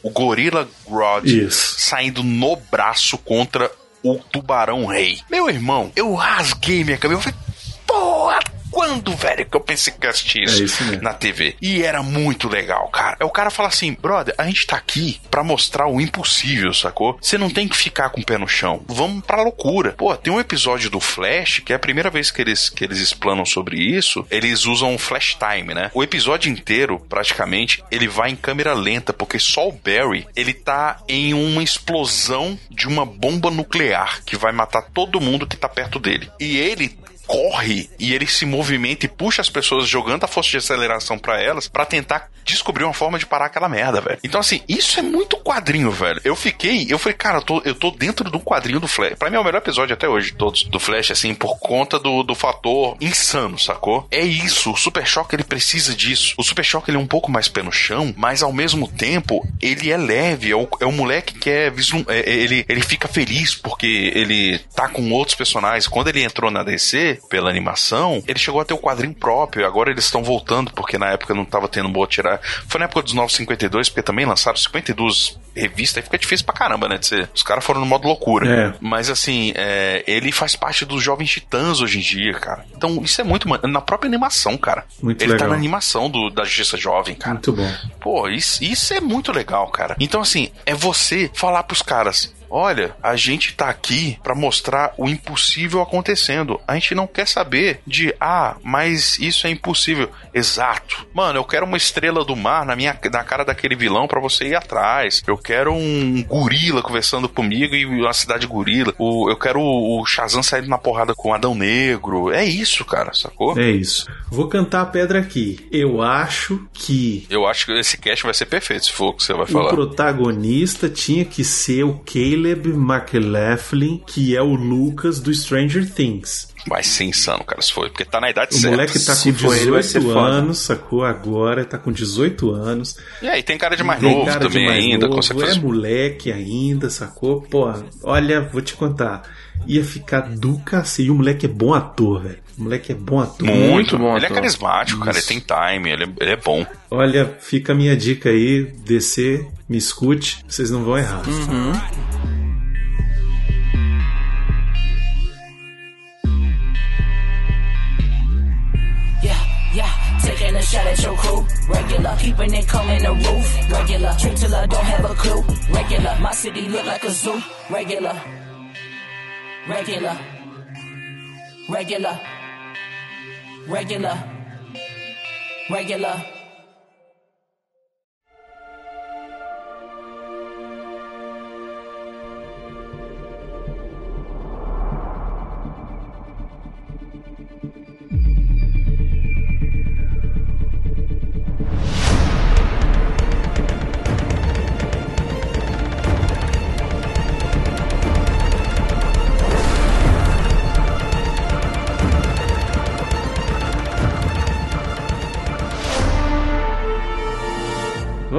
o Gorilla Grodd saindo no braço contra o Tubarão Rei. Meu irmão, eu rasguei minha cabeça. Eu falei, porra, quando, velho, que eu pensei que eu assisti isso, É isso na TV? E era muito legal, cara. É o cara fala assim, brother, a gente tá aqui pra mostrar o impossível, sacou? Você não tem que ficar com o pé no chão. Vamos pra loucura. Pô, tem um episódio do Flash, que é a primeira vez que eles, que eles explanam sobre isso, eles usam o Flash Time, né? O episódio inteiro, praticamente, ele vai em câmera lenta, porque só o Barry, ele tá em uma explosão de uma bomba nuclear que vai matar todo mundo que tá perto dele. E ele corre e ele se movimenta e puxa as pessoas jogando a força de aceleração pra elas pra tentar descobrir uma forma de parar aquela merda, velho. Então, assim, isso é muito quadrinho, velho. Eu fiquei, eu falei, cara, eu tô, eu tô dentro do quadrinho do Flash. Pra mim é o melhor episódio até hoje, todos, do Flash, assim, por conta do, do fator insano, sacou? É isso, o Super Choque ele precisa disso. O Super Choque ele é um pouco mais pé no chão, mas ao mesmo tempo ele é leve, é o, é o moleque que é, vislum- é- é- ele, ele fica feliz porque ele tá com outros personagens. Quando ele entrou na DC, pela animação, ele chegou a ter o quadrinho próprio. Agora eles estão voltando, porque na época não tava tendo boa tirar. Foi na época dos 952, porque também lançaram 52 revistas, aí fica difícil pra caramba, né? De ser, os caras foram no modo loucura. É. Mas assim, é, ele faz parte dos Jovens Titãs hoje em dia, cara. Então isso é muito. Na própria animação, cara. Muito ele tá legal. na animação do, da Justiça Jovem, cara. Muito bom. Pô, isso, isso é muito legal, cara. Então, assim, é você falar pros caras. Olha, a gente tá aqui pra mostrar o impossível acontecendo. A gente não quer saber de, ah, mas isso é impossível. Exato. Mano, eu quero uma estrela do mar na minha na cara daquele vilão pra você ir atrás. Eu quero um gorila conversando comigo e uma cidade gorila. O, eu quero o, o Shazam saindo na porrada com o Adão Negro. É isso, cara, sacou? É isso. Vou cantar a pedra aqui. Eu acho que Eu acho que esse cast vai ser perfeito se for o que você vai o falar. protagonista tinha que ser o Caleb McLaughlin, que é o Lucas do Stranger Things. Vai ser insano, cara, se for, porque tá na idade O certa. moleque tá com Se for ele, vai ser 18 foda. anos, sacou? Agora tá com 18 anos. E aí, tem cara de mais Tem novo cara de também mais ainda, novo, consegue fazer. É moleque ainda, sacou? Pô, olha, vou te contar. Ia ficar do cacete. E o moleque é bom ator, velho. O moleque é bom ator. Muito, bom Ele é carismático, cara, ele Isso. tem time, ele é, ele é bom. Olha, fica a minha dica aí, descer, me escute, vocês não vão errar. Yeah, a shot at your crew. Regular, keeping it calm in the roof. Regular, drink till I don't have a clue. Regular, my city look like a zoo. Regular, regular, regular, regular, regular.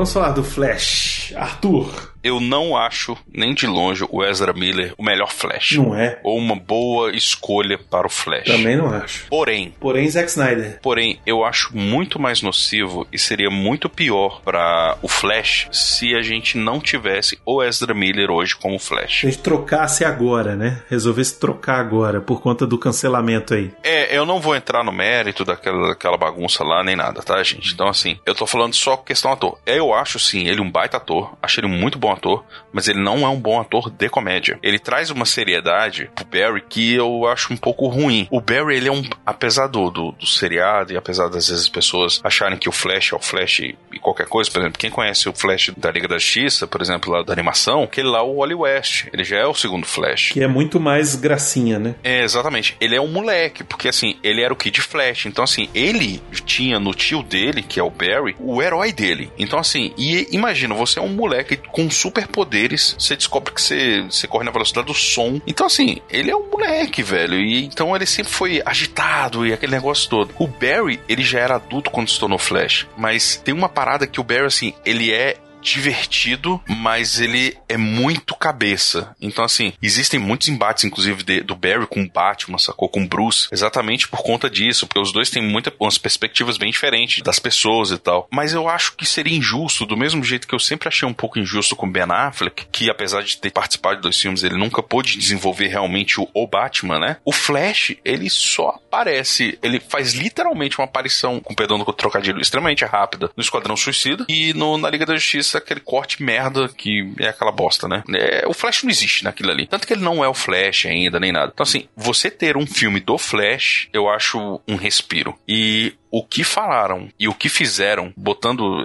Vamos falar do Flash. Arthur, Eu não acho, nem de longe, o Ezra Miller o melhor Flash. não é? Ou uma boa escolha para o Flash. Também não acho. Porém, Porém, Zack Snyder. Porém, eu acho muito mais nocivo e seria muito pior para o Flash se a gente não tivesse o Ezra Miller hoje como Flash. Se a gente trocasse agora, né? Resolvesse trocar agora por conta do cancelamento aí. É, eu não vou entrar no mérito daquela, daquela bagunça lá, nem nada, tá, gente? Então, assim, eu tô falando só questão ator. Eu acho, sim, ele um baita ator. Acho ele muito bom ator, mas ele não é um bom ator de comédia. Ele traz uma seriedade pro Barry que eu acho um pouco ruim. O Barry, ele é um. Apesar do, do, do seriado e apesar das vezes as pessoas acharem que o Flash é o Flash e qualquer coisa, por exemplo, quem conhece o Flash da Liga da Justiça, por exemplo, lá da animação, aquele lá, o Wally West, ele já é o segundo Flash. Que é muito mais gracinha, né? É, exatamente. Ele é um moleque, porque assim, ele era o Kid Flash. Então, assim, ele tinha no tio dele, que é o Barry, o herói dele. Então, assim, e imagina, você é um moleque com superpoderes, você descobre que você, você corre na velocidade do som. Então, assim, ele é um moleque, velho. E então ele sempre foi agitado e aquele negócio todo. O Barry, ele já era adulto quando se tornou Flash. Mas tem uma parada que o Barry, assim, ele é divertido, mas ele é muito cabeça. Então, assim, existem muitos embates, inclusive, de, do Barry com o Batman, sacou? Com o Bruce, exatamente por conta disso, porque os dois têm muitas umas perspectivas bem diferentes das pessoas e tal. Mas eu acho que seria injusto, do mesmo jeito que eu sempre achei um pouco injusto com Ben Affleck, que apesar de ter participado de dois filmes, ele nunca pôde desenvolver realmente o, o Batman, né? O Flash, ele só aparece, ele faz literalmente uma aparição, com perdão do trocadilho, extremamente rápida no Esquadrão Suicida e no, na Liga da Justiça aquele corte merda que é aquela bosta, né? É, o Flash não existe naquilo ali. Tanto que ele não é o Flash ainda, nem nada. Então, assim, você ter um filme do Flash, eu acho um respiro. E o que falaram e o que fizeram, botando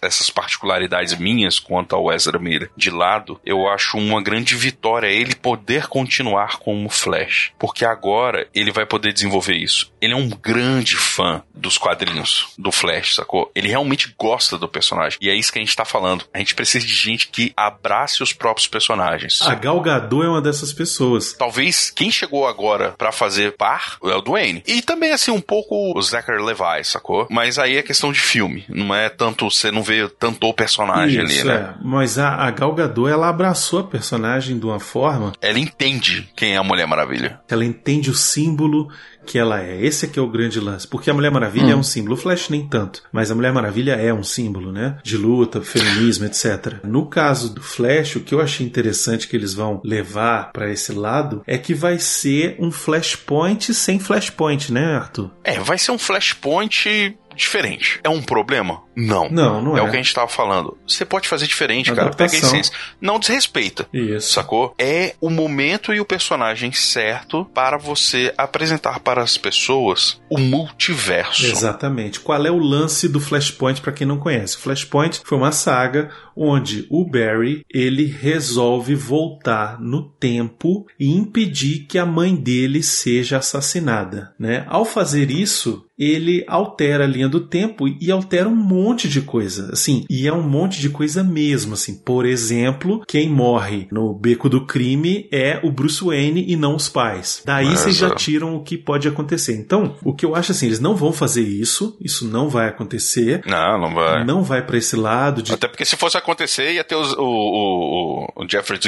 essas particularidades minhas quanto ao Ezra Miller de lado, eu acho uma grande vitória ele poder continuar como Flash. Porque agora ele vai poder desenvolver isso. Ele é um grande fã dos quadrinhos do Flash, sacou? Ele realmente gosta do personagem. E é isso que a gente tá falando. A gente precisa de gente que abrace os próprios personagens. A Gal Gadot é uma dessas pessoas. Talvez quem chegou agora para fazer par é o Dwayne. E também, assim, um pouco o Zachary Levi sacou? Mas aí é questão de filme, não é tanto, você não vê tanto o personagem Isso, ali, né? É. Mas a, a Gal Gadot, ela abraçou a personagem de uma forma... Ela entende quem é a Mulher Maravilha. Ela entende o símbolo que ela é. Esse aqui é o grande lance. Porque a Mulher Maravilha hum. é um símbolo. O Flash nem tanto. Mas a Mulher Maravilha é um símbolo, né? De luta, feminismo, etc. No caso do Flash, o que eu achei interessante que eles vão levar para esse lado é que vai ser um Flashpoint sem Flashpoint, né, Arthur? É, vai ser um Flashpoint diferente. É um problema? Não. Não, não é. É o que a gente tava falando. Você pode fazer diferente, cara. Pega a essência. Não desrespeita. Isso. Sacou? É o momento e o personagem certo para você apresentar para as pessoas o multiverso. Exatamente. Qual é o lance do Flashpoint para quem não conhece? O Flashpoint foi uma saga onde o Barry ele resolve voltar no tempo e impedir que a mãe dele seja assassinada, né? Ao fazer isso, ele altera a linha do tempo e altera um monte de coisa, assim, e é um monte de coisa mesmo, assim. Por exemplo, quem morre no beco do crime é o Bruce Wayne e não os pais. Daí vocês já tiram o que pode acontecer. Então, o que eu acho assim, eles não vão fazer isso, isso não vai acontecer. Não, não vai. Não vai para esse lado de Até porque se fosse acontecer, ia ter os, o, o, o Jeffrey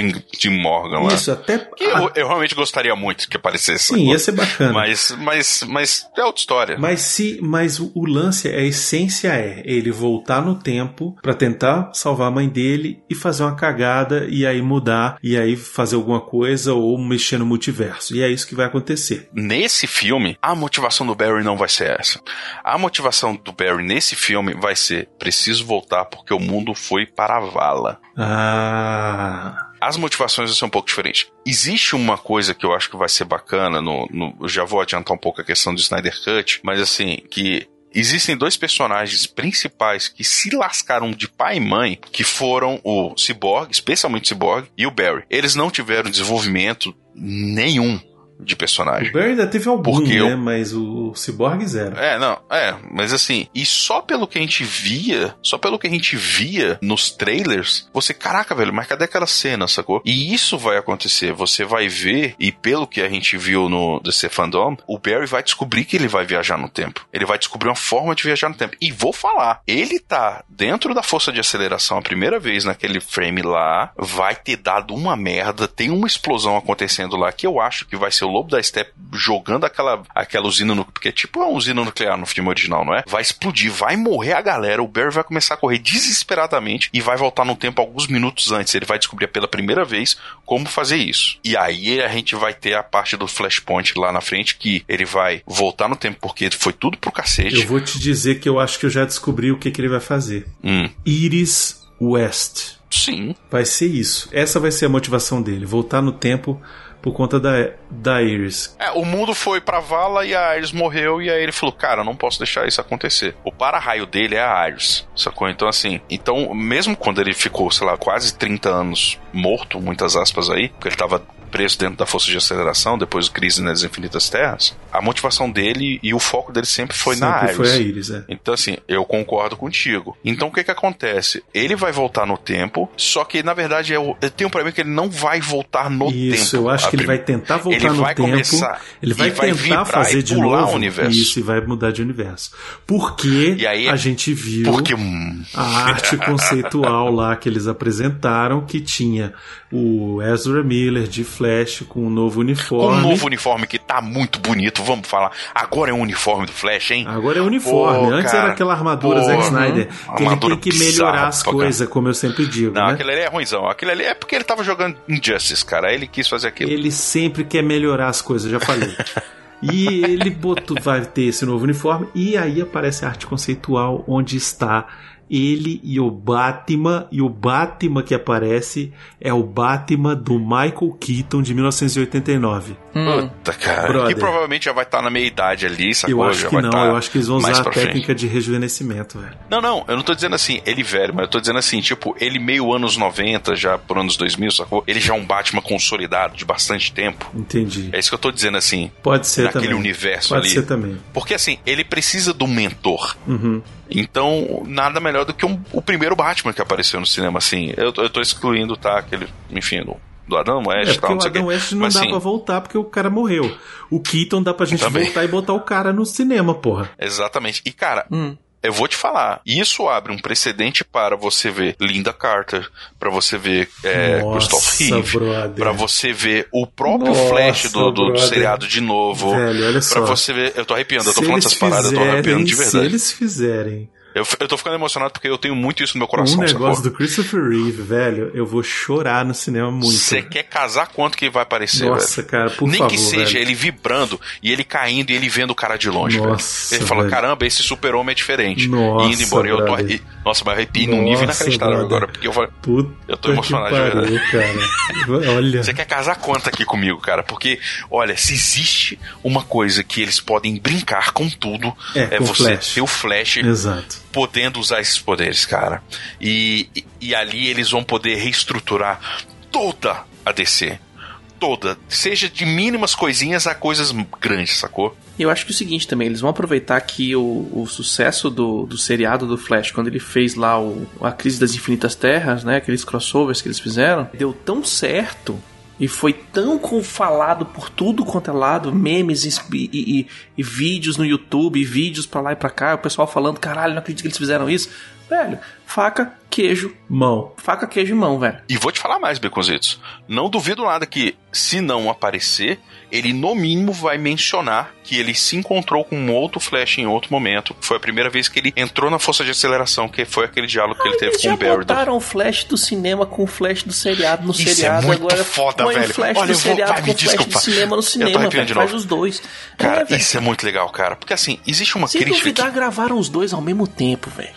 Morgan lá. Isso, até que eu, eu, realmente gostaria muito que aparecesse. Sim, ia ser bacana. Mas mas mas é outra história. Mas se mas o, o lance, a essência é ele voltar no tempo para tentar salvar a mãe dele e fazer uma cagada e aí mudar e aí fazer alguma coisa ou mexer no multiverso. E é isso que vai acontecer. Nesse filme, a motivação do Barry não vai ser essa. A motivação do Barry nesse filme vai ser preciso voltar porque o mundo foi para a vala. Ah as motivações são um pouco diferentes. Existe uma coisa que eu acho que vai ser bacana no, no já vou adiantar um pouco a questão do Snyder Cut, mas assim, que Existem dois personagens principais que se lascaram de pai e mãe, que foram o Cyborg, especialmente o Cyborg, e o Barry. Eles não tiveram desenvolvimento nenhum de personagem. O Barry ainda teve algum, Porque né? Eu... Mas o Cyborg zero. É, não, é, mas assim, e só pelo que a gente via, só pelo que a gente via nos trailers, você, caraca, velho, mas cadê aquela cena, sacou? E isso vai acontecer, você vai ver, e pelo que a gente viu no DC Fandom, o Barry vai descobrir que ele vai viajar no tempo. Ele vai descobrir uma forma de viajar no tempo. E vou falar, ele tá dentro da força de aceleração a primeira vez naquele frame lá, vai ter dado uma merda, tem uma explosão acontecendo lá que eu acho que vai ser o lobo da Steppe jogando aquela, aquela usina nuclear, porque é tipo uma usina nuclear no filme original, não é? Vai explodir, vai morrer a galera, o Barry vai começar a correr desesperadamente e vai voltar no tempo alguns minutos antes. Ele vai descobrir pela primeira vez como fazer isso. E aí a gente vai ter a parte do Flashpoint lá na frente que ele vai voltar no tempo porque foi tudo pro cacete. Eu vou te dizer que eu acho que eu já descobri o que, que ele vai fazer. Hum. Iris West. Sim. Vai ser isso. Essa vai ser a motivação dele, voltar no tempo por conta da, da Iris. É, o mundo foi pra vala e a Iris morreu, e aí ele falou: Cara, não posso deixar isso acontecer. O para-raio dele é a Iris, sacou? Então, assim, então, mesmo quando ele ficou, sei lá, quase 30 anos morto, muitas aspas aí, porque ele tava preso dentro da força de aceleração, depois do Crise nas Infinitas Terras, a motivação dele e o foco dele sempre foi na Sempre Iris. foi a Iris, é. Então, assim, eu concordo contigo. Então, o que que acontece? Ele vai voltar no tempo, só que, na verdade, eu, eu tenho pra mim que ele não vai voltar no Isso, tempo. eu acho que ele vai tentar voltar Ele no vai tempo. começar ele vai vai tentar vibrar fazer de novo o universo. isso e vai mudar de universo. Porque E aí- a gente viu Porque. hum, a arte conceitual lá que eles apresentaram que tinha o Ezra Miller de Flash com um novo Com uniforme. um novo uniforme que tá muito bonito, vamos falar. Agora é um uniforme do Flash, hein? Agora é uniforme. Pô, Antes cara. era aquela armadura Pô, Zack Snyder. uhum. Que ele tem que melhorar as coisas, como eu sempre digo. Não, né? aquele ali é ruimzão. Aquele ali é porque ele tava jogando Injustice, cara. Aí ele quis fazer aquilo. Ele sempre quer melhorar as coisas, já falei. <laughs> E ele botou, vai ter esse novo uniforme. E aí aparece a arte conceitual onde está ele e o Batman. E o Batman que aparece é o Batman do Michael Keaton de 1989. Puta, cara. Brother. Que provavelmente já vai estar na meia idade ali, sacou? Eu acho já que vai não, tá eu acho que eles vão usar a pra frente. técnica de rejuvenescimento, velho. Não, não, eu não tô dizendo assim, ele velho, mas eu tô dizendo assim, tipo, ele meio anos 90, já por anos 2000, sacou? Ele já é um Batman consolidado de bastante tempo. Entendi. É isso que eu tô dizendo assim. Pode ser naquele também. universo Pode ali. ser também. Porque assim, ele precisa de um mentor. Uhum. Então, nada melhor do que um- o primeiro Batman que apareceu no cinema, assim. Eu, tô- eu tô excluindo, tá? Aquele, enfim, do, do Adam West É e tal, o não sei o. Adam West não Mas, dá assim, pra voltar porque o cara morreu. O Keaton dá pra gente Também. voltar e botar o cara no cinema, porra. Exatamente. E, cara, eu vou te falar, isso abre um precedente para você ver Linda Carter, para você ver é, Nossa, Christoph Reeve, para você ver o próprio Nossa, Flash do, do- do seriado de novo. Velho, olha Pra só. você ver, eu tô arrepiando, eu tô Se falando essas paradas, eu tô arrepiando de verdade. Se eles fizerem Eu, eu tô ficando emocionado porque eu tenho muito isso no meu coração, um negócio sacou? do Christopher Reeve, velho, eu vou chorar no cinema muito. Você quer casar quanto que vai aparecer, Nossa, velho? cara, por Nem favor, que seja velho. ele vibrando e ele caindo e ele vendo o cara de longe, Nossa, velho. Ele fala, velho. caramba, esse super-homem é diferente. Nossa, e indo embora. Eu tô brother. arre... Nossa, mas num nível inacreditável brother. agora. Porque eu falei, Puta Eu tô emocionado, que de pariu, cara. Olha. Você quer casar quanto aqui comigo, cara? Porque, olha, se existe uma coisa que eles podem brincar com tudo, É, é, com você Flash. ter o Flash Exato. Podendo usar esses poderes, cara. E, e, ali eles vão poder reestruturar toda a DC. Toda. Seja de mínimas coisinhas a coisas grandes, sacou? Eu acho que é o seguinte também, eles vão aproveitar que o, o sucesso do, do seriado do Flash, quando ele fez lá o, a Crise das Infinitas Terras, né? Aqueles crossovers que eles fizeram, deu tão certo e foi tão falado por tudo quanto é lado, memes e, e- e- vídeos no YouTube, e vídeos pra lá e pra cá, o pessoal falando, caralho, não acredito que eles fizeram isso. Velho, faca, queijo, Mão. faca, queijo e mão, velho. E vou te falar mais, Beconzitos. Não duvido nada que, se não aparecer, ele no mínimo vai mencionar que ele se encontrou com um outro Flash em outro momento. Foi a primeira vez que ele entrou na força de aceleração, que foi aquele diálogo que ele teve Eles com o Barry. botaram o Flash do cinema com o Flash do seriado no Isso é seriado. muito agora foda, põe velho. o Flash Olha, do vou- seriado vai, com o Flash desculpa. do cinema no cinema, velho. de Faz os dois. Cara, é, isso é muito legal, cara. Porque assim, existe uma Se crítica. duvidar, gravaram os dois ao mesmo tempo, velho.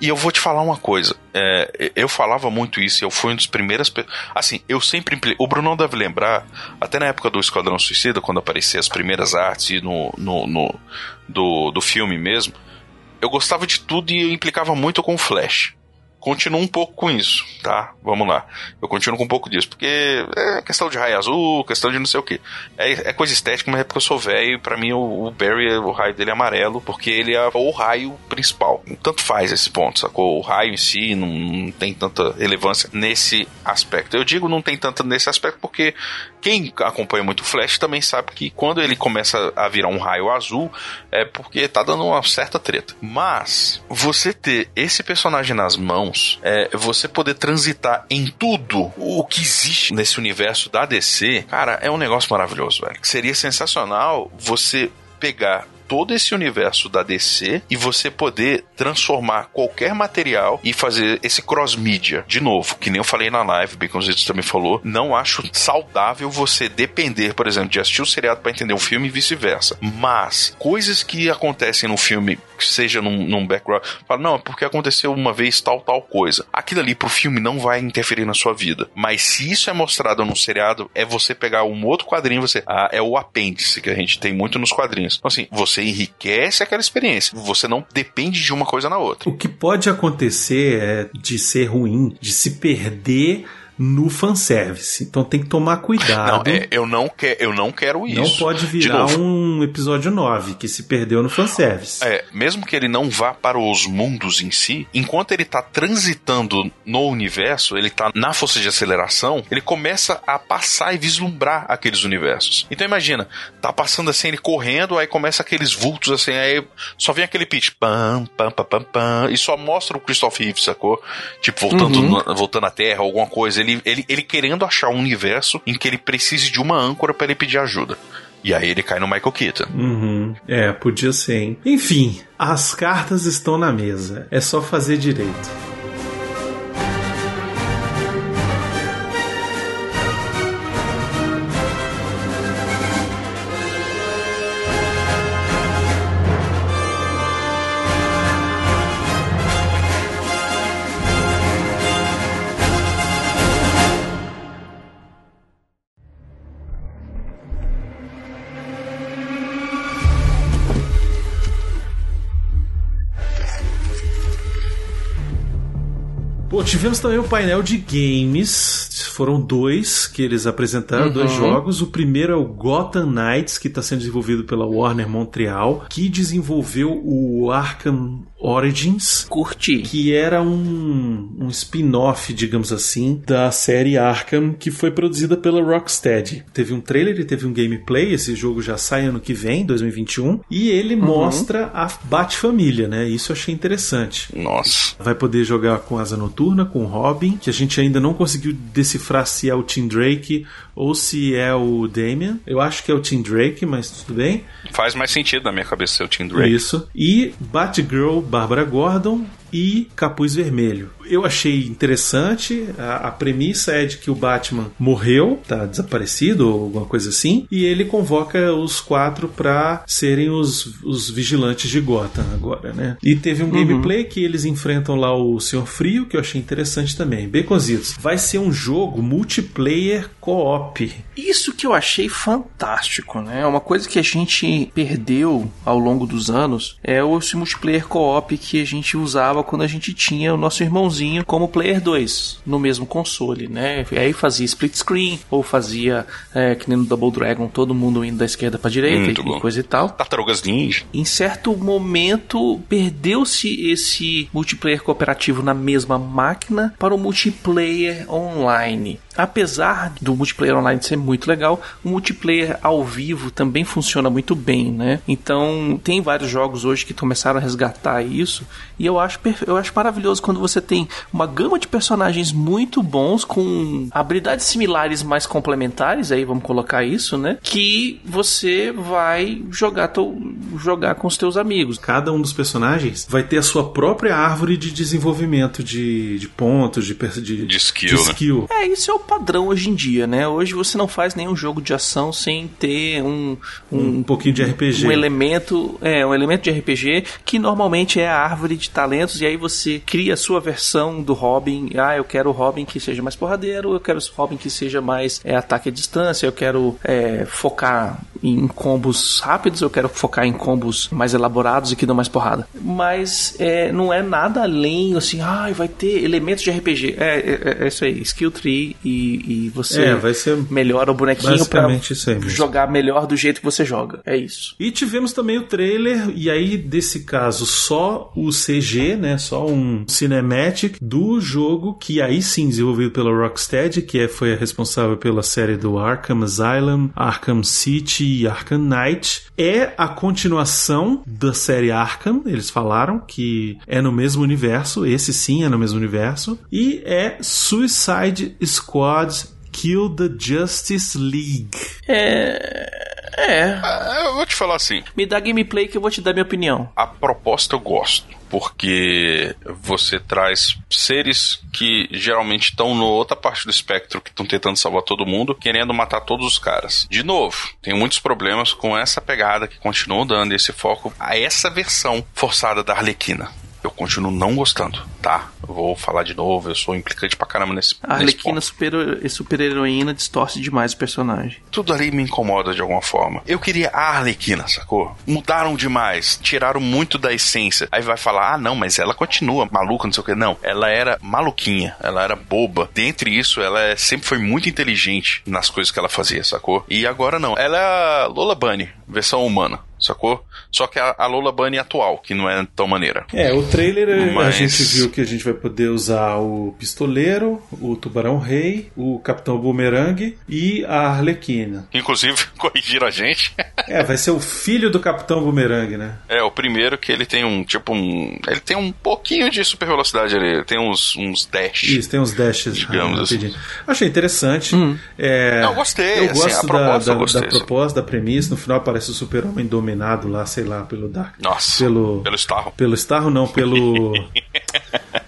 E eu vou te falar uma coisa. é, eu falava muito isso, eu fui um dos primeiras. pe- Assim, eu sempre. O Brunão deve lembrar, até na época do Esquadrão Suicida, quando apareciam as primeiras artes no, no, no- do, do filme mesmo, eu gostava de tudo e eu implicava muito com o Flash. Continuo um pouco com isso, tá? Vamos lá. Eu continuo com um pouco disso, porque é questão de raio azul, questão de não sei o que. É, é coisa estética, mas é porque eu sou velho e pra mim o, o Barry, o raio dele é amarelo, porque ele é o raio principal. Tanto faz esse ponto, sacou? O raio em si não, não tem tanta relevância nesse aspecto. Eu digo não tem tanta nesse aspecto porque quem acompanha muito o Flash também sabe que quando ele começa a virar um raio azul é porque tá dando uma certa treta. Mas você ter esse personagem nas mãos, é, você poder transitar em tudo o que existe nesse universo da DC, cara, é um negócio maravilhoso, velho. Seria sensacional você pegar todo esse universo da DC e você poder transformar qualquer material e fazer esse cross-mídia. De novo, que nem eu falei na live, Baconzitos também falou, não acho saudável você depender, por exemplo, de assistir o seriado para entender um filme e vice-versa. Mas coisas que acontecem no filme que seja num, num background. Fala, não, é porque aconteceu uma vez tal, tal coisa. Aquilo ali pro filme não vai interferir na sua vida. Mas se isso é mostrado num seriado, é você pegar um outro quadrinho, você. Ah, é o apêndice que a gente tem muito nos quadrinhos. Então, assim, você enriquece aquela experiência. Você não depende de uma coisa na outra. O que pode acontecer é de ser ruim, de se perder no fanservice. Então tem que tomar cuidado. Não, é, eu, não que, eu não quero isso. Não pode virar um episódio 9 que se perdeu no fanservice. É, mesmo que ele não vá para os mundos em si, enquanto ele tá transitando no universo, ele tá na força de aceleração, ele começa a passar e vislumbrar aqueles universos. Então imagina, tá passando assim, ele correndo, aí começa aqueles vultos assim, aí só vem aquele pitch, pam, pam, pam, pam, pam, e só mostra o Christoph Reeve, sacou? Tipo, voltando, Uhum. voltando à Terra, alguma coisa. Ele, ele, ele querendo achar um universo em que ele precise de uma âncora para ele pedir ajuda. E aí ele cai no Michael Keaton. Uhum. É, podia ser, hein? Enfim, as cartas estão na mesa. É só fazer direito. Pô, tivemos também o painel de games. Foram dois que eles apresentaram, Uhum. dois jogos. O primeiro é o Gotham Knights, que está sendo desenvolvido pela Warner Montreal, que desenvolveu o Arkham Origins. Curti. Que era um, um spin-off, digamos assim, da série Arkham, que foi produzida pela Rocksteady. Teve um trailer e teve um gameplay. Esse jogo já sai ano que vem, 2021. E ele mostra a Bat-família, né? Isso eu achei interessante. Nossa. Vai poder jogar com Asa Noturna, com Robin, que a gente ainda não conseguiu decifrar se é o Tim Drake ou se é o Damian. Eu acho que é o Tim Drake, mas tudo bem. Faz mais sentido na minha cabeça ser o Tim Drake. Isso. E Batgirl, Bárbara Gordon e Capuz Vermelho. Eu achei interessante. A, a premissa é de que o Batman morreu, tá desaparecido ou alguma coisa assim, e ele convoca os quatro para serem os, os vigilantes de Gotham agora, né? E teve um gameplay que eles enfrentam lá o Senhor Frio, que eu achei interessante também. Baconzitos, vai ser um jogo multiplayer co-op. Isso que eu achei fantástico, né? Uma coisa que a gente perdeu ao longo dos anos é o esse multiplayer co-op que a gente usava quando a gente tinha o nosso irmãozinho como player 2 no mesmo console, né? E aí fazia split screen ou fazia é, que nem no Double Dragon, todo mundo indo da esquerda pra direita Muito e bom. coisa e tal. Tartarugas Ninja. Em certo momento, perdeu-se esse multiplayer cooperativo na mesma máquina para o multiplayer online. Apesar do multiplayer online ser muito legal, o multiplayer ao vivo também funciona muito bem, né? Então, tem vários jogos hoje que começaram a resgatar isso, e eu acho, eu acho maravilhoso quando você tem uma gama de personagens muito bons com habilidades similares, mas complementares, aí vamos colocar isso, né? Que você vai jogar, jogar com os teus amigos. Cada um dos personagens vai ter a sua própria árvore de desenvolvimento de, de pontos, de, de, De skill, de né? skill. É, isso é o padrão hoje em dia, né? Hoje você não faz nenhum jogo de ação sem ter um, um, Um pouquinho de RPG. um elemento, é, um elemento de RPG que normalmente é a árvore de talentos e aí você cria a sua versão do Robin. Ah, eu quero o Robin que seja mais porradeiro, eu quero o Robin que seja mais é, ataque à distância, eu quero é, focar em combos rápidos, eu quero focar em combos mais elaborados e que dão mais porrada. Mas é, não é nada além assim, ah, vai ter elementos de RPG. É, é, é isso aí, skill tree e, e você É, vai ser melhora o bonequinho mesmo. jogar melhor do jeito que você joga. É isso. E tivemos também o trailer, e aí, desse caso, só o CG, né? Só um cinematic do jogo, que aí sim desenvolvido pela Rocksteady, que é, foi a responsável pela série do Arkham Asylum, Arkham City e Arkham Knight. É a continuação da série Arkham, eles falaram que é no mesmo universo, esse sim é no mesmo universo, e é Suicide Squad Kill the Justice League. É. É. Ah, eu vou te falar assim. Me dá gameplay que eu vou te dar minha opinião. A proposta eu gosto. Porque você traz seres que geralmente estão na outra parte do espectro, que estão tentando salvar todo mundo, querendo matar todos os caras. De novo, tem muitos problemas com essa pegada que continuam dando esse foco a essa versão forçada da Arlequina. Eu continuo não gostando, tá? Eu vou falar de novo, eu sou implicante pra caramba nesse, A Arlequina super, super heroína distorce demais o personagem. tudo ali me incomoda de alguma forma. Eu queria a Arlequina, sacou? Mudaram demais, tiraram muito da essência. Aí vai falar, ah, não, mas ela continua maluca, não sei o que. Não, ela era maluquinha, ela era boba. Dentre isso, ela é- sempre foi muito inteligente nas coisas que ela fazia, sacou? E agora não. Ela é a Lola Bunny, versão humana. Sacou? Só que a, a Lola Bunny atual, que não é tão maneira. É, o trailer eh, a Mas- gente viu que a gente vai poder usar o Pistoleiro, o Tubarão Rei, o Capitão Boomerang e a Arlequina. Inclusive, <laughs> corrigiram a gente. É, vai ser o filho do Capitão Boomerang, né? É, o primeiro que ele tem um, tipo um... Ele tem um pouquinho de super velocidade ali. Ele tem uns, uns dash. Isso, tem uns dashes Digamos assim. rapidinho. Achei interessante. É, Eu gostei, Eu assim, gosto a proposta da, eu da, gostei, da assim. proposta, da premissa. No final aparece o super-homem dominado lá, sei lá, pelo Dark. Nossa, Pelo, pelo Starro. pelo Starro, não, pelo. <laughs>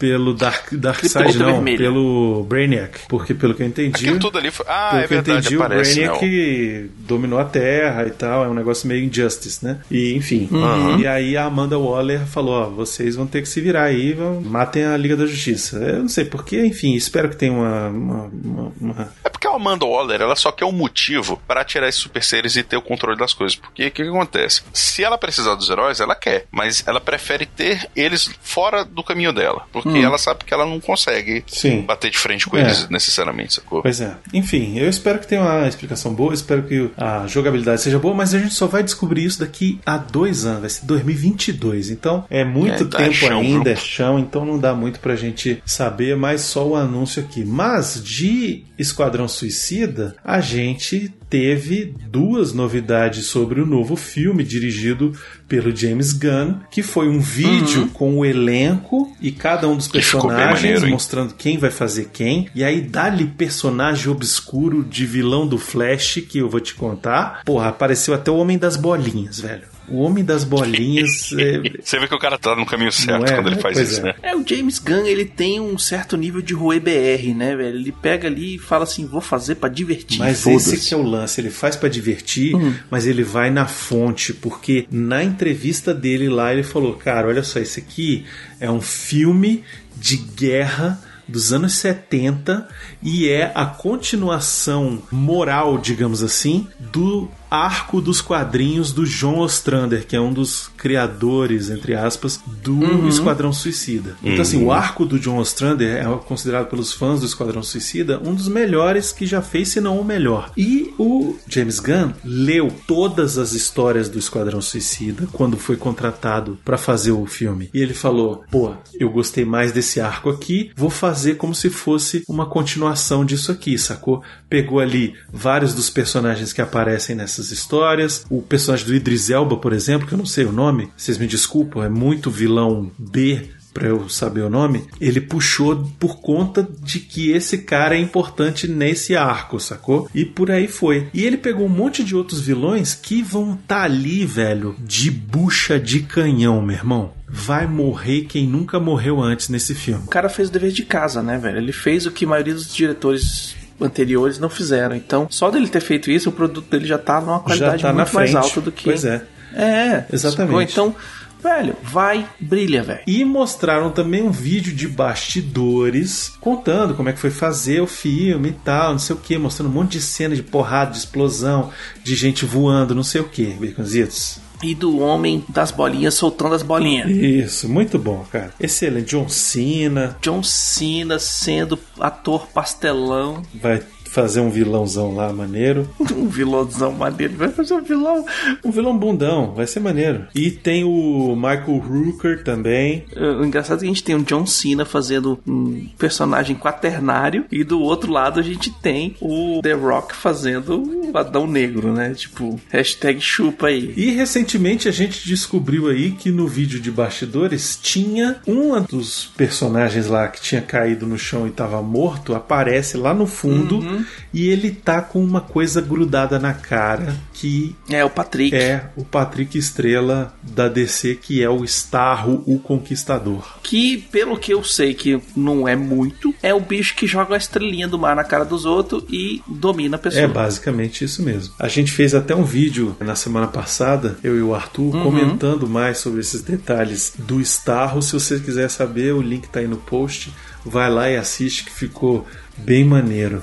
pelo Dark, Dark Side, não, vermelha. pelo Brainiac. Porque, pelo que eu entendi. Aquilo tudo ali foi... Ah, Pelo é que eu verdade, entendi, aparece, o? Brainiac dominou a Terra e tal, é um negócio meio injustice, né? E enfim. Uhum. E aí a Amanda Waller falou: ó, vocês vão ter que se virar aí, vão, matem a Liga da Justiça. Eu não sei porquê, enfim, espero que tenha uma. uma, uma- uma- É porque a Amanda Waller, ela só quer um motivo para tirar esses super seres e ter o controle das coisas. Porque o que, que acontece? Se ela precisar dos heróis, ela quer. Mas ela prefere ter eles fora do caminho dela. Porque ela sabe que ela não consegue Sim. bater de frente com É. eles necessariamente, sacou? Pois é. Enfim, eu espero que tenha uma explicação boa, espero que a jogabilidade seja boa, mas a gente só vai descobrir isso daqui a dois anos, vai ser 2022. Então é muito É, tempo chão, ainda, é chão, então não dá muito pra gente saber, mas só o anúncio aqui. Mas de Esquadrão Suicida, a gente teve duas novidades sobre o novo filme dirigido pelo James Gunn, que foi um vídeo com o elenco e cada um dos personagens maneiro, mostrando quem vai fazer quem. E aí dá-lhe personagem obscuro de vilão do Flash, que eu vou te contar. Porra, apareceu até o Homem das Bolinhas, velho. O Homem das Bolinhas. é... <laughs> Você vê que o cara tá no caminho certo é, quando ele né? faz isso, é. né? É, o James Gunn, ele tem um certo nível de Rue BR, né, velho? Ele pega ali e fala assim, vou fazer pra divertir, Mas esse que é o lance, ele faz pra divertir, Hum. mas ele vai na fonte, porque na entrevista dele lá ele falou: "Cara, olha só, esse aqui é um filme de guerra dos anos 70 e é a continuação moral, digamos assim, do arco dos quadrinhos do John Ostrander, que é um dos criadores, entre aspas, do Esquadrão Suicida. Então, assim, o arco do John Ostrander é considerado pelos fãs do Esquadrão Suicida um dos melhores que já fez, se não o melhor. E o James Gunn leu todas as histórias do Esquadrão Suicida quando foi contratado para fazer o filme. E ele falou: pô, eu gostei mais desse arco aqui, vou fazer como se fosse uma continuação disso aqui, sacou? Pegou ali vários dos personagens que aparecem nessas histórias. O personagem do Idris Elba, por exemplo, que eu não sei o nome, vocês me desculpam, é muito vilão B pra eu saber o nome, ele puxou por conta de que esse cara é importante nesse arco, sacou? E por aí foi. E ele pegou um monte de outros vilões que vão estar ali, velho, de bucha de canhão, meu irmão. Vai morrer quem nunca morreu antes nesse filme. O cara fez o dever de casa, né, velho? Ele fez o que a maioria dos diretores anteriores não fizeram. Então, só dele ter feito isso, o produto dele já tá numa qualidade tá muito mais alta do que. Pois é. É, Exatamente. sacou? Então, velho, vai, brilha, velho. E mostraram também um vídeo de bastidores contando como é que foi fazer o filme e tal, não sei o que, mostrando um monte de cena de porrada, de explosão, de gente voando, não sei o que, Baconzitos. E do homem das bolinhas soltando as bolinhas. Isso, muito bom, cara. Excelente. John Cena John Cena sendo ator pastelão, vai fazer um vilãozão lá maneiro. <laughs> um vilãozão maneiro, vai fazer um vilão. Um vilão bundão, vai ser maneiro. E tem o Michael Rooker também. O engraçado é que a gente tem o John Cena fazendo um personagem quaternário e do outro lado a gente tem o The Rock fazendo um Adão Negro, né? Tipo, hashtag chupa aí. E recentemente a gente descobriu aí que no vídeo de bastidores tinha um dos personagens lá que tinha caído no chão e tava morto, aparece lá no fundo Uhum. E ele tá com uma coisa grudada na cara que É, o Patrick. é o Patrick Estrela da DC, que é o Starro, o Conquistador. Que, pelo que eu sei que não é muito, é o bicho que joga a estrelinha do mar na cara dos outros e domina a pessoa. É basicamente isso mesmo. A gente fez até um vídeo na semana passada, eu e o Arthur, Uhum. comentando mais sobre esses detalhes do Starro. Se você quiser saber, o link tá aí no post. Vai lá e assiste que ficou bem maneiro.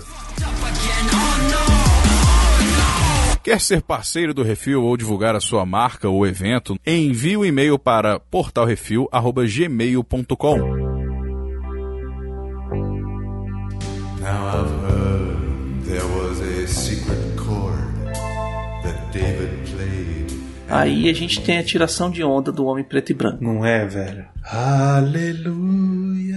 Quer ser parceiro do Refil ou divulgar a sua marca ou evento? Envie o um e-mail para portalrefil@gmail.com. Now I've heard there was a secret chord that David played. Aí a gente tem a tiração de onda do Homem Preto e Branco. Não é, velho? Aleluia.